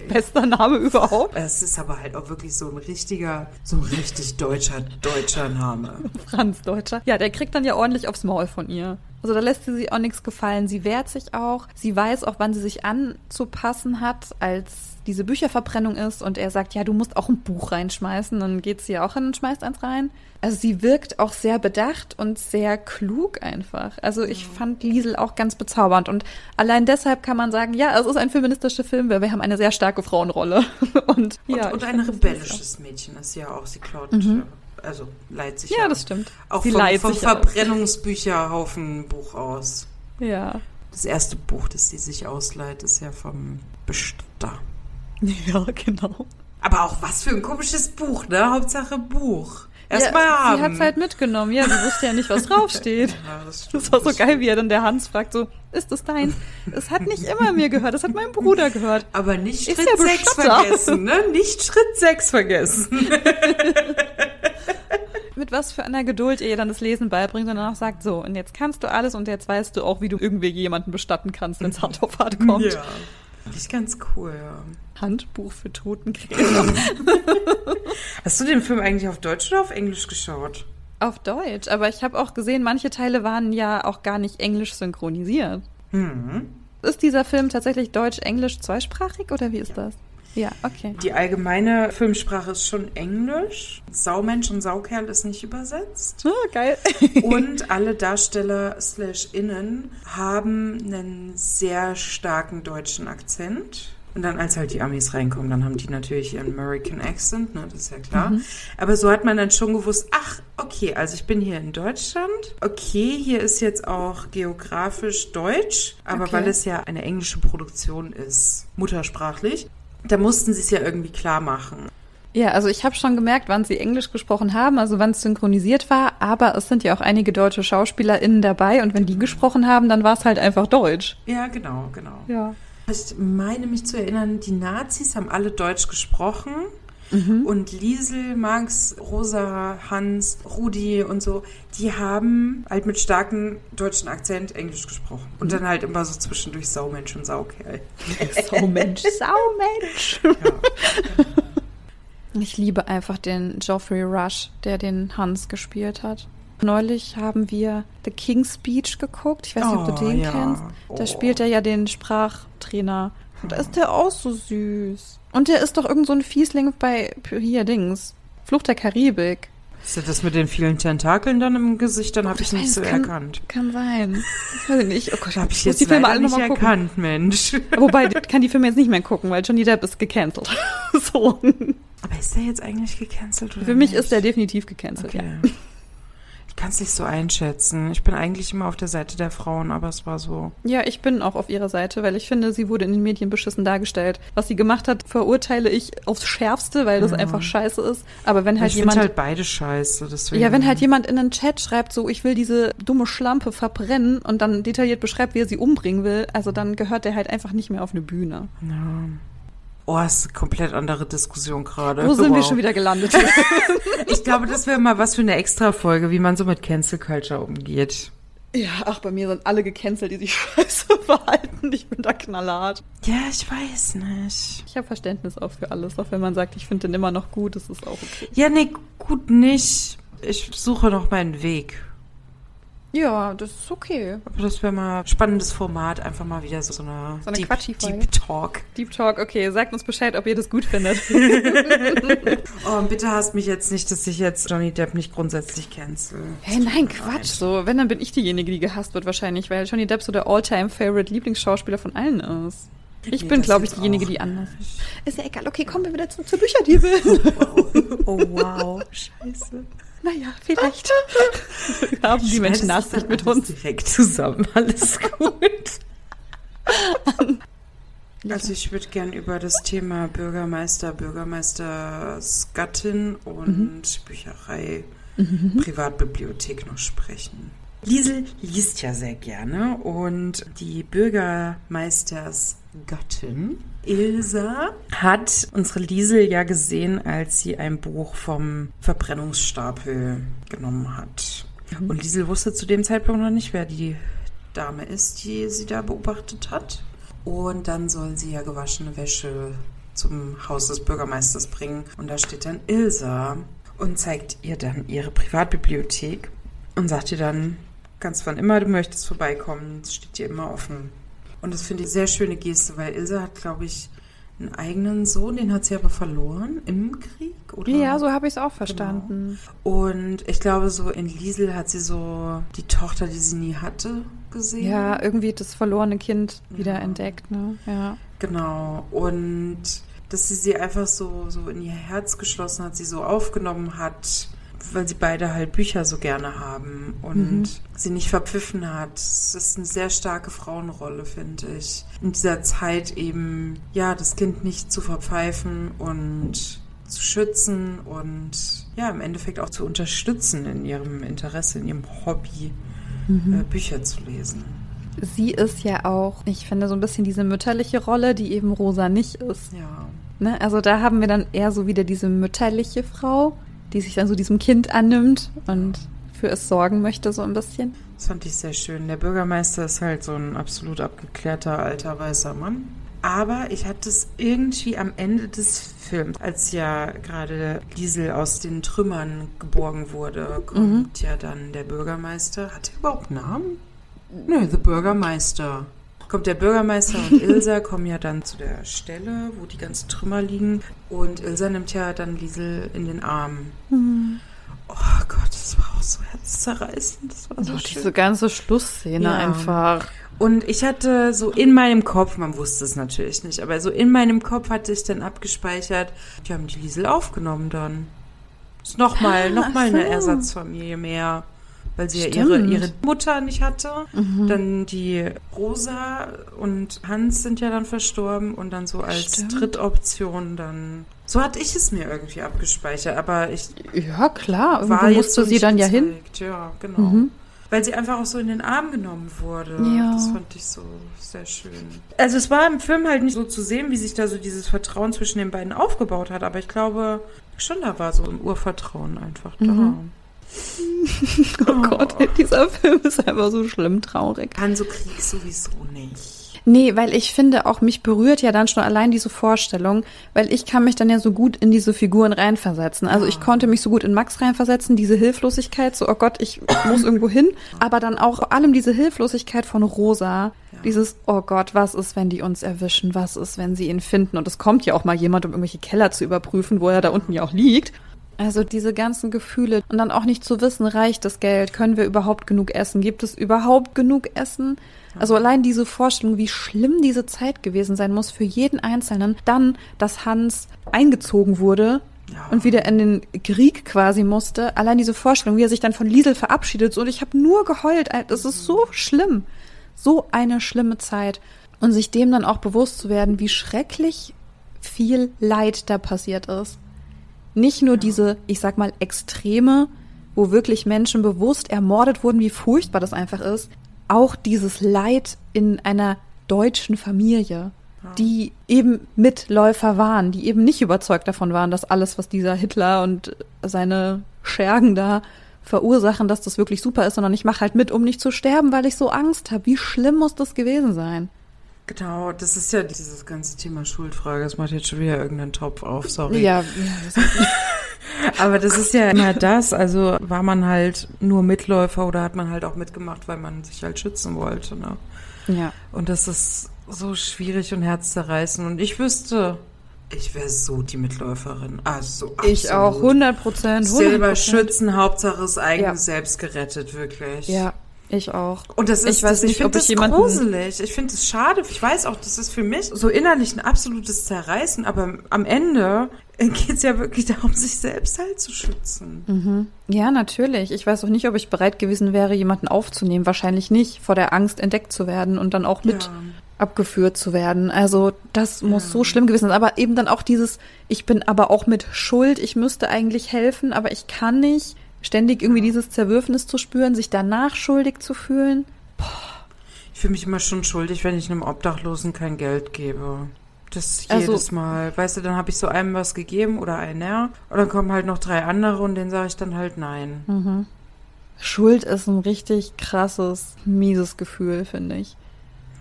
Bester Name überhaupt. Es ist aber halt auch wirklich so ein richtiger, so ein richtig deutscher, deutscher Name. Franz Deutscher. Ja, der kriegt dann ja ordentlich aufs Maul von ihr. Also da lässt sie sich auch nichts gefallen. Sie wehrt sich auch. Sie weiß auch, wann sie sich anzupassen hat, als diese Bücherverbrennung ist. Und er sagt, ja, du musst auch ein Buch reinschmeißen. Dann geht sie auch hin und schmeißt eins rein. Also sie wirkt auch sehr bedacht und sehr klug einfach. Also ich fand Liesel auch ganz bezaubernd. Und allein deshalb kann man sagen, ja, es ist ein feministischer Film, weil wir haben eine sehr starke Frauenrolle. (laughs) Und, ja, und, und ein rebellisches Mädchen ist ja auch. Sie klaut mhm also leiht sich ja, das stimmt. Auch Sie vom, vom Verbrennungsbücherhaufen Buch aus. Ja. Das erste Buch, das sie sich ausleiht, ist ja vom Bestatter. (laughs) Ja, genau. Aber auch was für ein komisches Buch, ne? Hauptsache Buch. Erstmal ja, haben. Sie hat es halt mitgenommen. Ja, sie wusste ja nicht, was (laughs) draufsteht. ja, das, das war so geil, wie er dann der Hans fragt, so, ist das dein? Es hat nicht immer mir gehört, es hat mein Bruder gehört. Aber nicht Schritt 6 vergessen, ne? Nicht Schritt 6 vergessen. (laughs) Mit was für einer Geduld ihr dann das Lesen beibringt und auch sagt, so, und jetzt kannst du alles und jetzt weißt du auch, wie du irgendwie jemanden bestatten kannst, wenn es hart auf hart kommt. Ja. Das ist ganz cool, ja. Handbuch für Totengräber. (laughs) Hast du den Film eigentlich auf Deutsch oder auf Englisch geschaut? Auf Deutsch, aber ich habe auch gesehen, manche Teile waren ja auch gar nicht englisch synchronisiert. Mhm. Ist dieser Film tatsächlich deutsch-englisch zweisprachig oder wie ist das? Ja, okay. Die allgemeine Filmsprache ist schon Englisch. Saumensch und Saukerl ist nicht übersetzt. Oh, geil. (laughs) und alle Darsteller slash innen haben einen sehr starken deutschen Akzent. Und dann, als halt die Amis reinkommen, dann haben die natürlich ihren American Accent, ne, das ist ja klar. Mhm. Aber so hat man dann schon gewusst, ach, okay, also ich bin hier in Deutschland. Okay, hier ist jetzt auch geografisch Deutsch, aber okay. weil es ja eine englische Produktion ist, muttersprachlich, da mussten sie es ja irgendwie klar machen. Ja, also ich habe schon gemerkt, wann sie Englisch gesprochen haben, also wann es synchronisiert war, aber es sind ja auch einige deutsche SchauspielerInnen dabei und wenn die gesprochen haben, dann war es halt einfach Deutsch. Ja, genau, genau. Ja. Ich meine mich zu erinnern, die Nazis haben alle Deutsch gesprochen Mhm. Und Liesel, Max, Rosa, Hans, Rudi und so, die haben halt mit starkem deutschen Akzent Englisch gesprochen. Und mhm. dann halt immer so zwischendurch Saumensch und Saukerl. (laughs) Saumensch, Saumensch. Ja. Ich liebe einfach den Geoffrey Rush, der den Hans gespielt hat. Neulich haben wir The King's Speech geguckt. Ich weiß nicht, ob du oh, den ja. kennst. Da oh. spielt er ja den Sprachtrainer. Und da ist der auch so süß. Und der ist doch irgend so ein Fiesling bei hier Dings. Flucht der Karibik. Ist ja das mit den vielen Tentakeln dann im Gesicht? Dann oh, habe ich nicht so kann, erkannt. Kann sein. (laughs) Ich weiß nicht. Oh Gott, habe ich jetzt die Filme alle nicht mal erkannt, Mensch. (laughs) Wobei, ich kann die Filme jetzt nicht mehr gucken, weil Johnny Depp ist gecancelt. (laughs) so. Aber ist der jetzt eigentlich gecancelt oder Für mich nicht? ist der definitiv gecancelt, okay. ja kann es nicht so einschätzen. Ich bin eigentlich immer auf der Seite der Frauen, aber es war so. Ja, ich bin auch auf ihrer Seite, weil ich finde, sie wurde in den Medien beschissen dargestellt. Was sie gemacht hat, verurteile ich aufs Schärfste, weil das ja. einfach scheiße ist. Aber wenn halt ich jemand. Ich halt beide scheiße, deswegen. Ja, wenn halt jemand in einen Chat schreibt, so, ich will diese dumme Schlampe verbrennen und dann detailliert beschreibt, wie er sie umbringen will, also dann gehört der halt einfach nicht mehr auf eine Bühne. Ja. Oh, ist eine komplett andere Diskussion gerade. Wo sind wow. wir schon wieder gelandet? (laughs) ich glaube, das wäre mal was für eine Extra-Folge, wie man so mit Cancel Culture umgeht. Ja, ach, bei mir sind alle gecancelt, die sich (laughs) scheiße verhalten. Ich bin da knallhart. Ja, ich weiß nicht. Ich habe Verständnis auch für alles, auch wenn man sagt, ich finde den immer noch gut, das ist auch okay. Ja, nee, gut nicht. Ich suche noch meinen Weg. Ja, das ist okay. Aber das wäre mal ein spannendes Format, einfach mal wieder so, eine, so eine Deep, Deep Talk. Deep Talk, okay. Sagt uns Bescheid, ob ihr das gut findet. (laughs) oh, bitte hasst mich jetzt nicht, dass ich jetzt Johnny Depp nicht grundsätzlich cancel. Hey, nein, Quatsch. So, wenn, dann bin ich diejenige, die gehasst wird wahrscheinlich, weil Johnny Depp so der All-Time-Favorite Lieblingsschauspieler von allen ist. Ich nee, bin, glaube ich, diejenige, die anders ist. Ist ja egal. Okay, kommen wir wieder zu, zur Bücherdiebe. Oh wow. oh wow. (laughs) Scheiße. Naja, vielleicht (laughs) haben die Menschen Nachsicht mit uns. Direkt zusammen, (laughs) alles gut. Also ich würde gern über das Thema Bürgermeister, Bürgermeistersgattin und mhm. Bücherei, mhm. Privatbibliothek noch sprechen. Liesel liest ja sehr gerne und die Bürgermeistersgattin Ilsa hat unsere Liesel ja gesehen, als sie ein Buch vom Verbrennungsstapel genommen hat. Mhm. Und Liesel wusste zu dem Zeitpunkt noch nicht, wer die Dame ist, die sie da beobachtet hat. Und dann sollen sie ja gewaschene Wäsche zum Haus des Bürgermeisters bringen. Und da steht dann Ilsa und zeigt ihr dann ihre Privatbibliothek und sagt ihr dann, Ganz wann immer du möchtest vorbeikommen. Es steht dir immer offen. Und das finde ich eine sehr schöne Geste, weil Ilse hat, glaube ich, einen eigenen Sohn, den hat sie aber verloren im Krieg, oder? Ja, so habe ich es auch verstanden. Genau. Und ich glaube, so in Liesel hat sie so die Tochter, die sie nie hatte, gesehen. Ja, irgendwie das verlorene Kind wieder ja. entdeckt, ne? Ja. Genau. Und dass sie sie einfach so, so in ihr Herz geschlossen hat, sie so aufgenommen hat weil sie beide halt Bücher so gerne haben und mhm. sie nicht verpfiffen hat. Es ist eine sehr starke Frauenrolle, finde ich. In dieser Zeit eben, ja, das Kind nicht zu verpfeifen und zu schützen und ja, im Endeffekt auch zu unterstützen in ihrem Interesse, in ihrem Hobby, mhm. äh, Bücher zu lesen. Sie ist ja auch, ich finde, so ein bisschen diese mütterliche Rolle, die eben Rosa nicht ist. Ja. Ne? Also da haben wir dann eher so wieder diese mütterliche Frau, die sich dann so diesem Kind annimmt und für es sorgen möchte, so ein bisschen. Das fand ich sehr schön. Der Bürgermeister ist halt so ein absolut abgeklärter, alter, weißer Mann. Aber ich hatte es irgendwie am Ende des Films, als ja gerade Liesel aus den Trümmern geborgen wurde, kommt mhm. ja dann der Bürgermeister. Hat er überhaupt einen Namen? Nö, The Bürgermeister kommt der Bürgermeister und (laughs) Ilsa kommen ja dann zu der Stelle, wo die ganzen Trümmer liegen. Und Ilsa nimmt ja dann Liesel in den Arm. Mhm. Oh Gott, das war auch so herzzerreißend. Das war so oh, Diese ganze Schlussszene ja. einfach. Und ich hatte so in meinem Kopf, man wusste es natürlich nicht, aber so in meinem Kopf hatte ich dann abgespeichert, die haben die Liesel aufgenommen dann. Ist nochmal, ah, nochmal so. eine Ersatzfamilie mehr weil sie Stimmt. ja ihre, ihre Mutter nicht hatte. Mhm. Dann die Rosa und Hans sind ja dann verstorben und dann so als Stimmt. Drittoption dann. So hatte ich es mir irgendwie abgespeichert, aber ich. Ja, klar, war musste sie dann gezeigt. ja hin. Ja, genau. Mhm. Weil sie einfach auch so in den Arm genommen wurde. Ja. Das fand ich so sehr schön. Also es war im Film halt nicht so zu sehen, wie sich da so dieses Vertrauen zwischen den beiden aufgebaut hat, aber ich glaube schon, da war so ein Urvertrauen einfach da. Mhm. (laughs) oh Gott, dieser Film ist einfach so schlimm traurig. Kann so Krieg sowieso nicht. Nee, weil ich finde auch, mich berührt ja dann schon allein diese Vorstellung, weil ich kann mich dann ja so gut in diese Figuren reinversetzen. Also ich konnte mich so gut in Max reinversetzen, diese Hilflosigkeit, so, oh Gott, ich muss irgendwo hin, aber dann auch vor allem diese Hilflosigkeit von Rosa, dieses, oh Gott, was ist, wenn die uns erwischen, was ist, wenn sie ihn finden? Und es kommt ja auch mal jemand, um irgendwelche Keller zu überprüfen, wo er da unten ja auch liegt also diese ganzen Gefühle und dann auch nicht zu wissen, reicht das Geld? Können wir überhaupt genug essen? Gibt es überhaupt genug Essen? Also allein diese Vorstellung, wie schlimm diese Zeit gewesen sein muss für jeden Einzelnen. Dann, dass Hans eingezogen wurde ja. und wieder in den Krieg quasi musste. Allein diese Vorstellung, wie er sich dann von Liesel verabschiedet. Und ich habe nur geheult. Das ist so schlimm. So eine schlimme Zeit. Und sich dem dann auch bewusst zu werden, wie schrecklich viel Leid da passiert ist. Nicht nur diese, ich sag mal, Extreme, wo wirklich Menschen bewusst ermordet wurden, wie furchtbar das einfach ist, auch dieses Leid in einer deutschen Familie, die eben Mitläufer waren, die eben nicht überzeugt davon waren, dass alles, was dieser Hitler und seine Schergen da verursachen, dass das wirklich super ist, sondern ich mache halt mit, um nicht zu sterben, weil ich so Angst habe. Wie schlimm muss das gewesen sein? Genau, das ist ja dieses ganze Thema Schuldfrage. Das macht jetzt schon wieder irgendeinen Topf auf, sorry. Ja, (laughs) aber das ist ja immer das. Also war man halt nur Mitläufer oder hat man halt auch mitgemacht, weil man sich halt schützen wollte. Ne? Ja. Und das ist so schwierig und herzzerreißend. Und ich wüsste, ich wäre so die Mitläuferin. Also absolut. Ich auch, 100 Prozent. Selber schützen, Hauptsache das eigene ja. Selbst gerettet, wirklich. Ja, ich auch. Und das ist, ich weiß nicht, ich finde das jemanden... gruselig. Ich finde es schade. Ich weiß auch, das ist für mich so innerlich ein absolutes Zerreißen, aber am Ende geht es ja wirklich darum, sich selbst halt zu schützen. Mhm. Ja, natürlich. Ich weiß auch nicht, ob ich bereit gewesen wäre, jemanden aufzunehmen. Wahrscheinlich nicht, vor der Angst entdeckt zu werden und dann auch mit ja. abgeführt zu werden. Also das muss ja. so schlimm gewesen sein. Aber eben dann auch dieses, ich bin aber auch mit Schuld, ich müsste eigentlich helfen, aber ich kann nicht ständig irgendwie dieses Zerwürfnis zu spüren, sich danach schuldig zu fühlen. Boah. Ich fühle mich immer schon schuldig, wenn ich einem Obdachlosen kein Geld gebe. Das jedes also, Mal. Weißt du, dann habe ich so einem was gegeben oder einer. Und dann kommen halt noch drei andere und denen sage ich dann halt nein. Mhm. Schuld ist ein richtig krasses, mieses Gefühl, finde ich.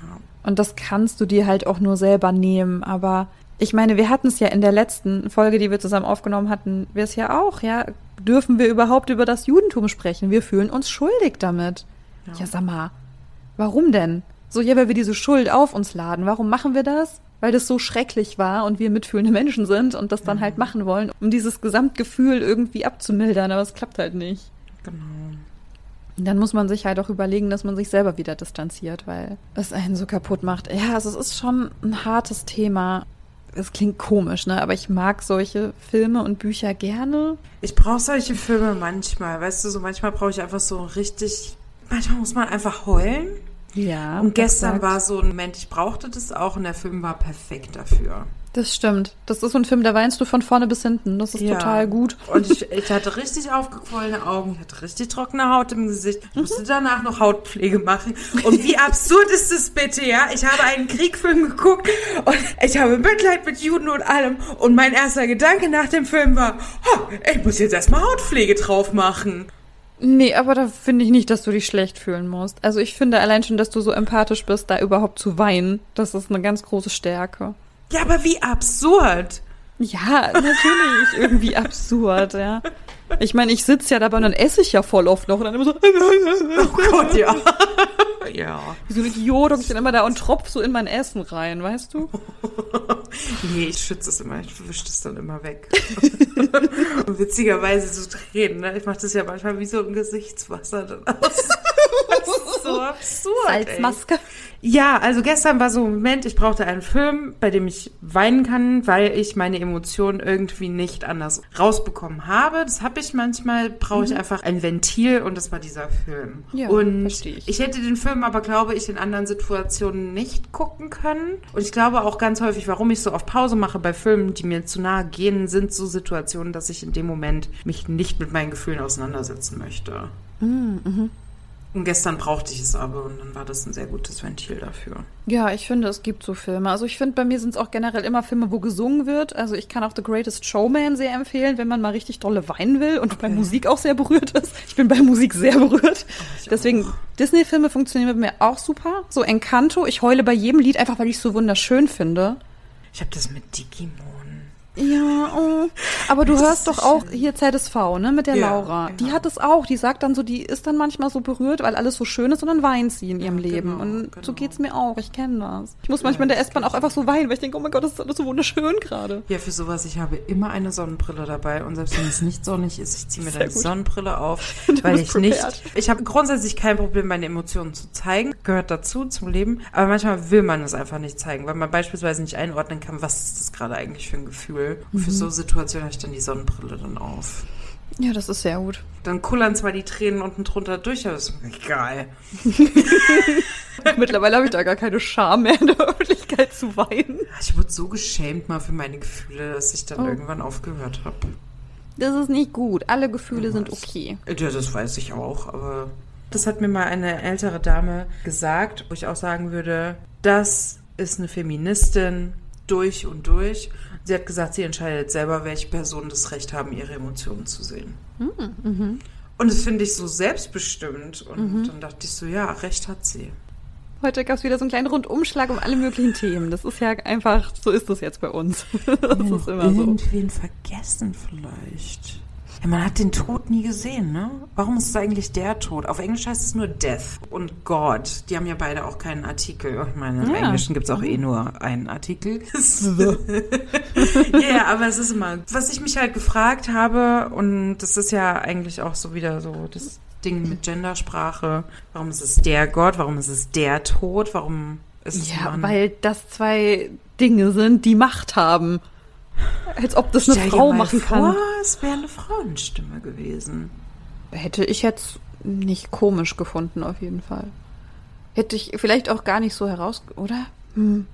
Ja. Und das kannst du dir halt auch nur selber nehmen. Aber ich meine, wir hatten es ja in der letzten Folge, die wir zusammen aufgenommen hatten, wir es ja auch, ja. Dürfen wir überhaupt über das Judentum sprechen? Wir fühlen uns schuldig damit. Ja. ja, sag mal, warum denn? So, ja, weil wir diese Schuld auf uns laden. Warum machen wir das? Weil das so schrecklich war und wir mitfühlende Menschen sind und das dann mhm. halt machen wollen, um dieses Gesamtgefühl irgendwie abzumildern, aber es klappt halt nicht. Genau. Dann muss man sich halt auch überlegen, dass man sich selber wieder distanziert, weil es einen so kaputt macht. Ja, also es ist schon ein hartes Thema. Es klingt komisch, ne? Aber ich mag solche Filme und Bücher gerne. Ich brauche solche Filme manchmal. Weißt du, so manchmal brauche ich einfach so richtig. Manchmal muss man einfach heulen. Ja. Und gestern war so ein Moment, ich brauchte das auch und der Film war perfekt dafür. Das stimmt. Das ist so ein Film, da weinst du von vorne bis hinten. Das ist ja. total gut. Und ich, (laughs) ich, hatte richtig aufgequollene Augen, ich hatte richtig trockene Haut im Gesicht. Ich musste danach noch Hautpflege machen. Und wie absurd ist das bitte, ja? Ich habe einen Kriegfilm geguckt und ich habe Mitleid mit Juden und allem. Und mein erster Gedanke nach dem Film war, ich muss jetzt erstmal Hautpflege drauf machen. Nee, aber da finde ich nicht, dass du dich schlecht fühlen musst. Also ich finde allein schon, dass du so empathisch bist, da überhaupt zu weinen, das ist eine ganz große Stärke. Ja, aber wie absurd. Ja, natürlich irgendwie absurd, ja. Ich meine, ich sitze ja dabei und dann esse ich ja voll oft noch und dann immer so. Oh Gott, ja. (laughs) ja. Wie so ein Idiot und ich dann immer da und tropf so in mein Essen rein, weißt du? (laughs) nee, ich schütze es immer, ich wische das dann immer weg. (laughs) und witzigerweise so Tränen, ne? Ich mache das ja manchmal wie so ein Gesichtswasser dann aus. So (laughs) absurd. Salzmaske. Ey. Ja, also gestern war so ein Moment, ich brauchte einen Film, bei dem ich weinen kann, weil ich meine Emotionen irgendwie nicht anders rausbekommen habe. Das habe ich manchmal, brauche ich mhm. einfach ein Ventil und das war dieser Film. Ja, und ich. ich hätte den Film aber, glaube ich, in anderen Situationen nicht gucken können. Und ich glaube auch ganz häufig, warum ich so auf Pause mache bei Filmen, die mir zu nahe gehen, sind so Situationen, dass ich in dem Moment mich nicht mit meinen Gefühlen auseinandersetzen möchte. Mhm. mhm. Und gestern brauchte ich es aber und dann war das ein sehr gutes Ventil dafür. Ja, ich finde, es gibt so Filme. Also ich finde, bei mir sind es auch generell immer Filme, wo gesungen wird. Also ich kann auch The Greatest Showman sehr empfehlen, wenn man mal richtig dolle weinen will und okay. bei Musik auch sehr berührt ist. Ich bin bei Musik sehr berührt. Oh, Deswegen, Disney-Filme funktionieren mit mir auch super. So Encanto, ich heule bei jedem Lied einfach, weil ich es so wunderschön finde. Ich habe das mit Digimon. Ja, oh. aber du das hörst doch auch hier ZSV, ne, mit der ja, Laura. Genau. Die hat es auch. Die sagt dann so, die ist dann manchmal so berührt, weil alles so schön ist und dann weint sie in ihrem ja, Leben. Genau, und genau. so geht's mir auch. Ich kenne das. Ich muss manchmal in der S-Bahn auch einfach so weinen, weil ich denke, oh mein Gott, das ist alles so wunderschön gerade. Ja, für sowas, ich habe immer eine Sonnenbrille dabei und selbst wenn es nicht sonnig ist, ich ziehe mir dann die Sonnenbrille auf, (laughs) weil ich prepared. nicht, ich habe grundsätzlich kein Problem, meine Emotionen zu zeigen. Gehört dazu, zum Leben. Aber manchmal will man es einfach nicht zeigen, weil man beispielsweise nicht einordnen kann, was ist das gerade eigentlich für ein Gefühl. Und für mhm. so Situationen habe ich dann die Sonnenbrille dann auf. Ja, das ist sehr gut. Dann kullern zwar die Tränen unten drunter durch, aber das ist mir egal. (laughs) Mittlerweile habe ich da gar keine Scham mehr (laughs) in der Öffentlichkeit zu weinen. Ich wurde so geschämt mal für meine Gefühle, dass ich dann oh. irgendwann aufgehört habe. Das ist nicht gut. Alle Gefühle sind okay. Ja, das weiß ich auch, aber das hat mir mal eine ältere Dame gesagt, wo ich auch sagen würde, das ist eine Feministin durch und durch. Sie hat gesagt, sie entscheidet selber, welche Personen das Recht haben, ihre Emotionen zu sehen. Hm, mhm. Und das finde ich so selbstbestimmt. Und mhm. dann dachte ich so, ja, Recht hat sie. Heute gab es wieder so einen kleinen Rundumschlag um alle möglichen Themen. Das ist ja einfach, so ist das jetzt bei uns. (laughs) das ist immer so. Irgendwen vergessen vielleicht. Ja, man hat den Tod nie gesehen, ne? Warum ist es eigentlich der Tod? Auf Englisch heißt es nur Death und God. Die haben ja beide auch keinen Artikel. Ich meine, im ja. Englischen gibt es auch eh nur einen Artikel. (laughs) (laughs) Ja, yeah, aber es ist immer, was ich mich halt gefragt habe, und das ist ja eigentlich auch so wieder so das Ding mit Gendersprache. Warum ist es der Gott? Warum ist es der Tod? Warum ist es Ja, Mann? weil das zwei Dinge sind, die Macht haben. Als ob das eine Stell Frau machen vor, kann. Es wäre eine Frauenstimme gewesen. Hätte ich jetzt nicht komisch gefunden, auf jeden Fall. Hätte ich vielleicht auch gar nicht so heraus, oder? Hm.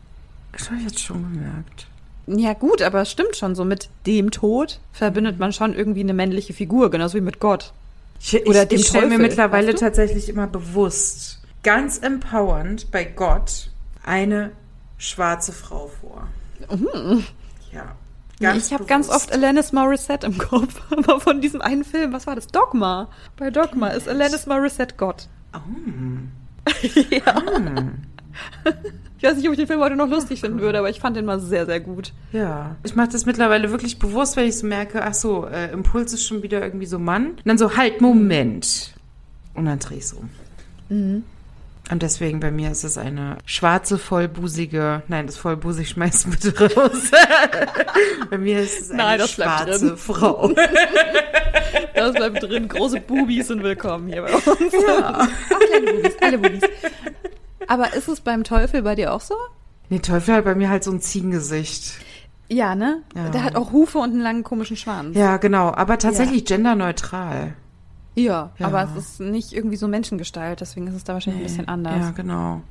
Das habe ich jetzt schon gemerkt. Ja, gut, aber es stimmt schon. So mit dem Tod verbindet man schon irgendwie eine männliche Figur, genauso wie mit Gott. Ich, oder ich, dem ich stelle mir mittlerweile weißt du? tatsächlich immer bewusst, ganz empowernd bei Gott, eine schwarze Frau vor. Mhm. Ja. Ganz ich habe ganz oft Alanis Morissette im Kopf, (laughs) aber von diesem einen Film, was war das? Dogma. Bei Dogma ist Alanis Morissette Gott. Oh. (laughs) ja. Hm. Ich weiß nicht, ob ich den Film heute noch lustig finden würde, aber ich fand den mal sehr, sehr gut. Ja. Ich mache das mittlerweile wirklich bewusst, wenn ich so merke, ach so, äh, Impuls ist schon wieder irgendwie so Mann. Und dann so, halt, Moment. Und dann dreh ich so um. Und deswegen bei mir ist es eine schwarze, vollbusige, nein, das vollbusig schmeißen bitte raus. (laughs) bei mir ist es eine Nein, das bleibt schwarze drin. Frau. (laughs) Das bleibt drin. Große Bubis sind willkommen hier bei uns. Auch kleine Bubis, alle Bubis. Aber ist es beim Teufel bei dir auch so? Nee, Teufel hat bei mir halt so ein Ziegengesicht. Ja, ne? Ja. Der hat auch Hufe und einen langen komischen Schwanz. Ja, genau, aber tatsächlich genderneutral. Ja, Ja. aber es ist nicht irgendwie so Menschengestalt, deswegen ist es da wahrscheinlich ein bisschen anders. Ja, genau.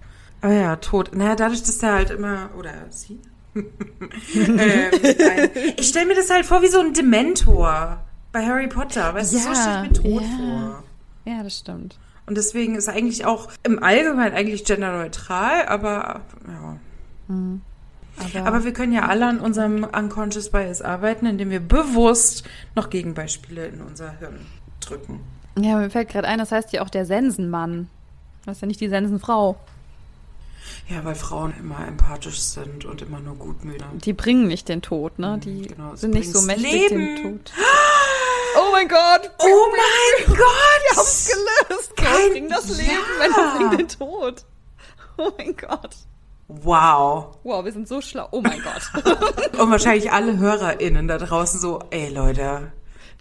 Aber ja, tot. Naja, dadurch, dass der halt immer, oder sie? (laughs) ähm, ich stelle mir das halt vor wie so ein Dementor bei Harry Potter. Weißt du, so Ja, stelle ich mir tot ja. vor. Ja, das stimmt. Und deswegen ist eigentlich auch im Allgemeinen eigentlich genderneutral, aber ja. Aber, Aber wir können ja alle an unserem Unconscious Bias arbeiten, indem wir bewusst noch Gegenbeispiele in unser Hirn drücken. Ja, mir fällt gerade ein, das heißt ja auch der Sensenmann. Das ist ja nicht die Sensenfrau. Ja, weil Frauen immer empathisch sind und immer nur gutmüde. Die bringen nicht den Tod, ne? Die genau, sind nicht so mächtig Leben. den Tod. (gasps) Oh mein Gott! Oh mein Gott! Wir haben's gelöst! Kein- bringt das Leben, Ja. wenn bringt den Tod. Oh mein Gott. Wow. Wow, wir sind so schlau. Oh mein Gott. (laughs) Und wahrscheinlich alle HörerInnen da draußen so, ey Leute,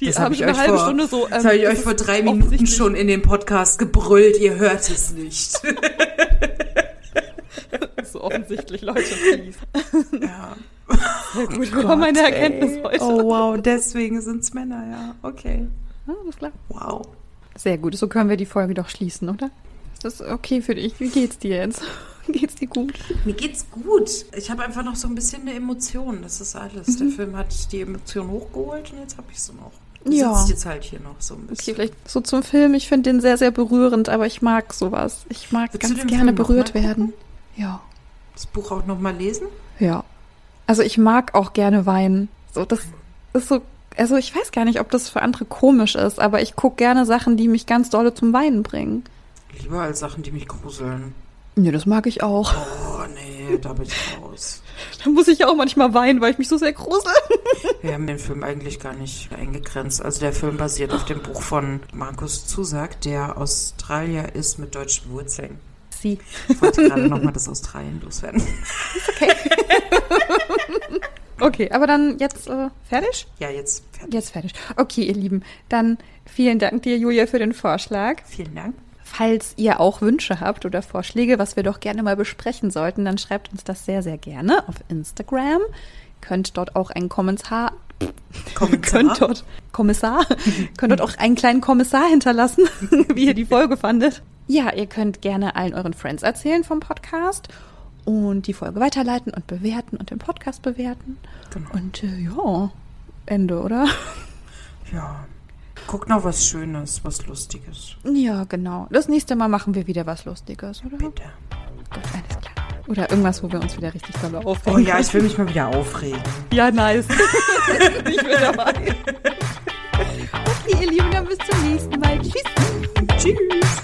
Die das haben habe ich schon eine euch halbe vor, Stunde so, das ähm, habe ich das euch vor drei Minuten schon in den Podcast gebrüllt, ihr hört es nicht. (laughs) (laughs) so offensichtlich, Leute, please. ja. (laughs) Sehr gut, wir haben eine Erkenntnis Ey. heute. Oh wow, deswegen sind's Männer, ja. Okay. Alles klar. Wow. Sehr gut, so können wir die Folge doch schließen, oder? Ist das okay für dich? Wie geht's dir jetzt? Geht's dir gut? Mir geht's gut. Ich habe einfach noch so ein bisschen eine Emotion. Das ist alles. Mhm. Der Film hat die Emotion hochgeholt und jetzt habe ich sie noch. Ja. Sitzt jetzt halt hier noch so ein Okay, bisschen. vielleicht so zum Film. Ich finde den sehr, sehr berührend, aber ich mag sowas. Ich mag Willst ganz gerne Film berührt werden. Ja. Das Buch auch noch mal lesen? Ja. Also ich mag auch gerne weinen. So, das ist so, also ich weiß gar nicht, ob das für andere komisch ist, aber ich gucke gerne Sachen, die mich ganz dolle zum Weinen bringen. Lieber als Sachen, die mich gruseln. Nee, das mag ich auch. Oh nee, da bin ich raus. Da muss ich auch manchmal weinen, weil ich mich so sehr grusel. Wir haben den Film eigentlich gar nicht eingegrenzt. Also der Film basiert auf dem Buch von Markus Zusack, der Australier ist mit deutschen Wurzeln. Sie. Ich wollte gerade nochmal das Australien loswerden. Okay, aber dann jetzt äh, fertig? Ja, jetzt fertig. Jetzt fertig. Okay, ihr Lieben, dann vielen Dank dir, Julia, für den Vorschlag. Vielen Dank. Falls ihr auch Wünsche habt oder Vorschläge, was wir doch gerne mal besprechen sollten, dann schreibt uns das sehr, sehr gerne auf Instagram. Könnt dort auch einen Kommentar, (laughs) Kommentar. könnt dort, Kommissar, (laughs) könnt dort auch einen kleinen Kommissar hinterlassen, (laughs) wie ihr die Folge fandet. Ja, ihr könnt gerne allen euren Friends erzählen vom Podcast und die Folge weiterleiten und bewerten und den Podcast bewerten. Genau. Und äh, ja, Ende, oder? Ja. Guckt noch was Schönes, was Lustiges. Ja, genau. Das nächste Mal machen wir wieder was Lustiges, oder? Bitte. Gut, alles klar. Oder irgendwas, wo wir uns wieder richtig doll aufregen. Oh ja, ich will mich mal wieder aufregen. (laughs) Ja, nice. (laughs) ich bin dabei. Okay, ihr Lieben, dann bis zum nächsten Mal. Tschüss. Tschüss.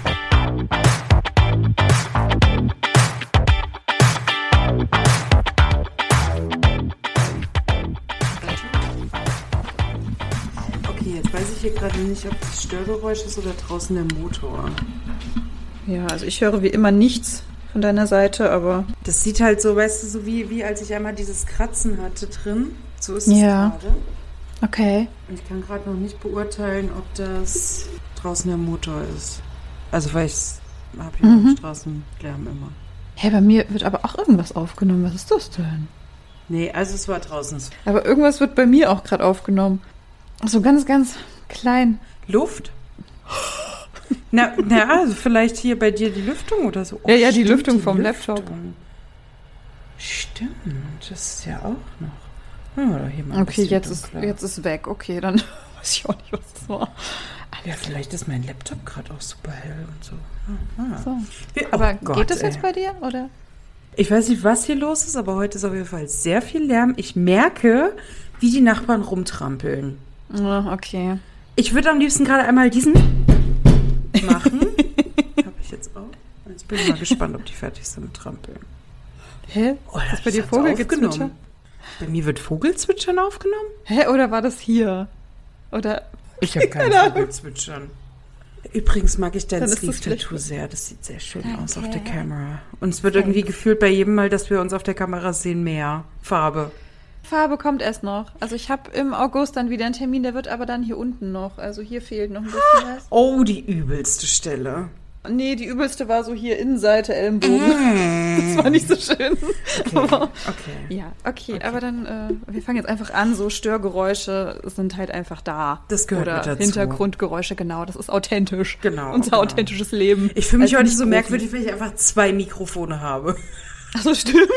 Okay, jetzt weiß ich hier gerade nicht, ob das Störgeräusch ist oder draußen der Motor. Ja, also ich höre wie immer nichts von deiner Seite, aber Das sieht halt so, weißt du, so wie, wie als ich einmal dieses Kratzen hatte drin. So ist es Ja. gerade. okay. Und ich kann gerade noch nicht beurteilen, ob das draußen der Motor ist. Also, weil ich habe hier Mhm. Straßenlärm immer. Hä, bei mir wird aber auch irgendwas aufgenommen. Was ist das denn? Nee, also es war draußen. Aber irgendwas wird bei mir auch gerade aufgenommen. So ganz, ganz klein. Luft? Na, na, also vielleicht hier bei dir die Lüftung oder so. Oh, Ja, ja, die stimmt, Lüftung vom Lüftung. Laptop. Stimmt, das ist ja auch noch. Ja, hier mal ein Okay, jetzt ist, jetzt ist weg. Okay, dann (laughs) weiß ich auch nicht, was das war. Ja, vielleicht ist mein Laptop gerade auch super hell und so. Ah, ah. So. Wie- Aber oh Gott, geht das ey. jetzt bei dir, oder? Ich weiß nicht, was hier los ist, aber heute ist auf jeden Fall sehr viel Lärm. Ich merke, wie die Nachbarn rumtrampeln. Ah, okay. Ich würde am liebsten gerade einmal diesen machen. (laughs) Habe ich jetzt auch. Jetzt bin ich mal gespannt, ob die fertig sind mit Trampeln. Hä? Oh, ist das bei dir Vogelgezwitscher? Bei mir wird Vogelzwitschern aufgenommen? Hä, oder war das hier? Oder Ich habe kein. (laughs) Vogelzwitschern. Übrigens mag ich dein ist Sleeve-Tattoo sehr. Das sieht sehr schön Danke. aus auf der Kamera. Und es wird irgendwie gefühlt bei jedem Mal, dass wir uns auf der Kamera sehen, mehr Farbe. Farbe kommt erst noch. Also ich habe im August dann wieder einen Termin, der wird aber dann hier unten noch. Also hier fehlt noch ein bisschen was. Oh, die übelste Stelle. Nee, die übelste war so hier Innenseite, Ellenbogen. Das war nicht so schön. Aber, Okay. ja, okay, aber dann, äh, wir fangen jetzt einfach an. So Störgeräusche sind halt einfach da. Das gehört Oder mit dazu. Hintergrundgeräusche, genau. Das ist authentisch. Genau, Unser genau. authentisches Leben. Ich fühle mich als heute so merkwürdig, weil ich einfach zwei Mikrofone habe. Ach so, stimmt. (laughs)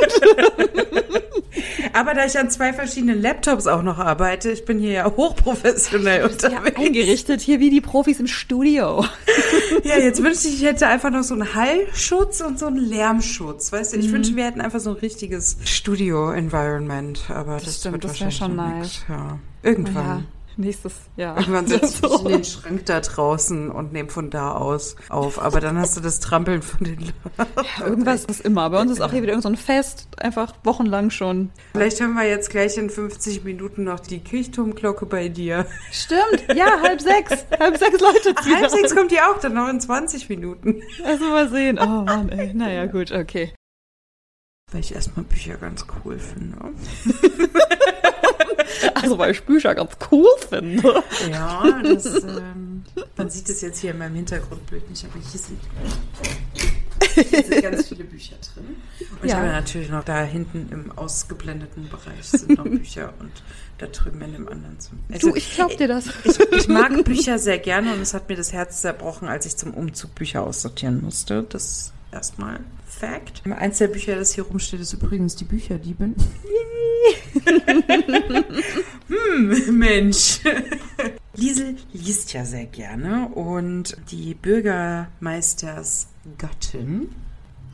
Aber da ich an zwei verschiedenen Laptops auch noch arbeite, ich bin hier ja hochprofessionell Ja, unterwegs. eingerichtet hier wie die Profis im Studio. (laughs) Ja, jetzt wünschte ich, ich hätte einfach noch so einen Hallschutz und so einen Lärmschutz. Weißt du, Mhm. ich wünsche, wir hätten einfach so ein richtiges Studio-Environment. Aber das, stimmt, wird das wär wahrscheinlich schon nice. nix. Ja. Irgendwann. Ja, nächstes Jahr. Irgendwann setze (laughs) ich mich So. in den Schrank da draußen und nehme von da aus auf. Aber dann hast du das Trampeln von den Leuten. Irgendwas ist immer. Bei uns ist auch hier wieder irgend so ein Fest, einfach wochenlang schon. Vielleicht hören wir jetzt gleich in 50 Minuten noch die Kirchturmglocke bei dir. Stimmt, ja, halb sechs. halb sechs Leute Ach, halb sechs kommt die auch, dann noch in 20 Minuten. Also mal sehen. Oh Mann, ey. Naja, gut, okay. Weil ich erstmal Bücher ganz cool finde. (laughs) (laughs) Also, weil ich Bücher ganz cool finde. Ja, das, ähm, man sieht es jetzt hier in meinem Hintergrundbild nicht, aber hier sind, hier sind ganz viele Bücher drin. Und ich Ja. habe natürlich noch da hinten im ausgeblendeten Bereich sind noch (laughs) Bücher und da drüben in dem anderen Zimmer. Also, Du, ich glaub dir das. Ich, ich mag Bücher sehr gerne und es hat mir das Herz zerbrochen, als ich zum Umzug Bücher aussortieren musste. Das erstmal Fact. Eins der Bücher, das hier rumsteht, ist übrigens die Bücherdiebin. (laughs) hm, Mensch. (laughs) Liesel liest ja sehr gerne und die Bürgermeisters Gattin.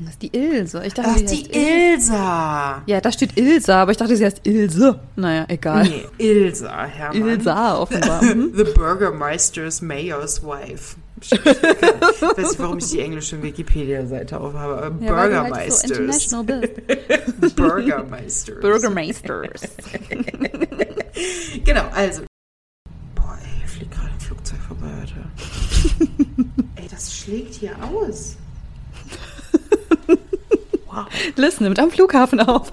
Das ist die Ilse. Ich dachte, Ach, sie die heißt Il Ilsa. Ja, da steht Ilsa, aber ich dachte, sie heißt Ilse. Naja, egal. Nee, Ilsa, Hermann. Ilsa offenbar. (laughs) Mhm. The Burgermeister's Mayor's Wife. Ich weiß nicht, warum ich die englische Wikipedia-Seite aufhabe, aber Ja, halt so Burgermeisters. (laughs) Burgermeisters. (laughs) Genau, also. Boah, ey, hier fliegt gerade ein Flugzeug vorbei, Alter. (laughs) ey, das schlägt hier aus. Wow. Liz nimmt am Flughafen auf.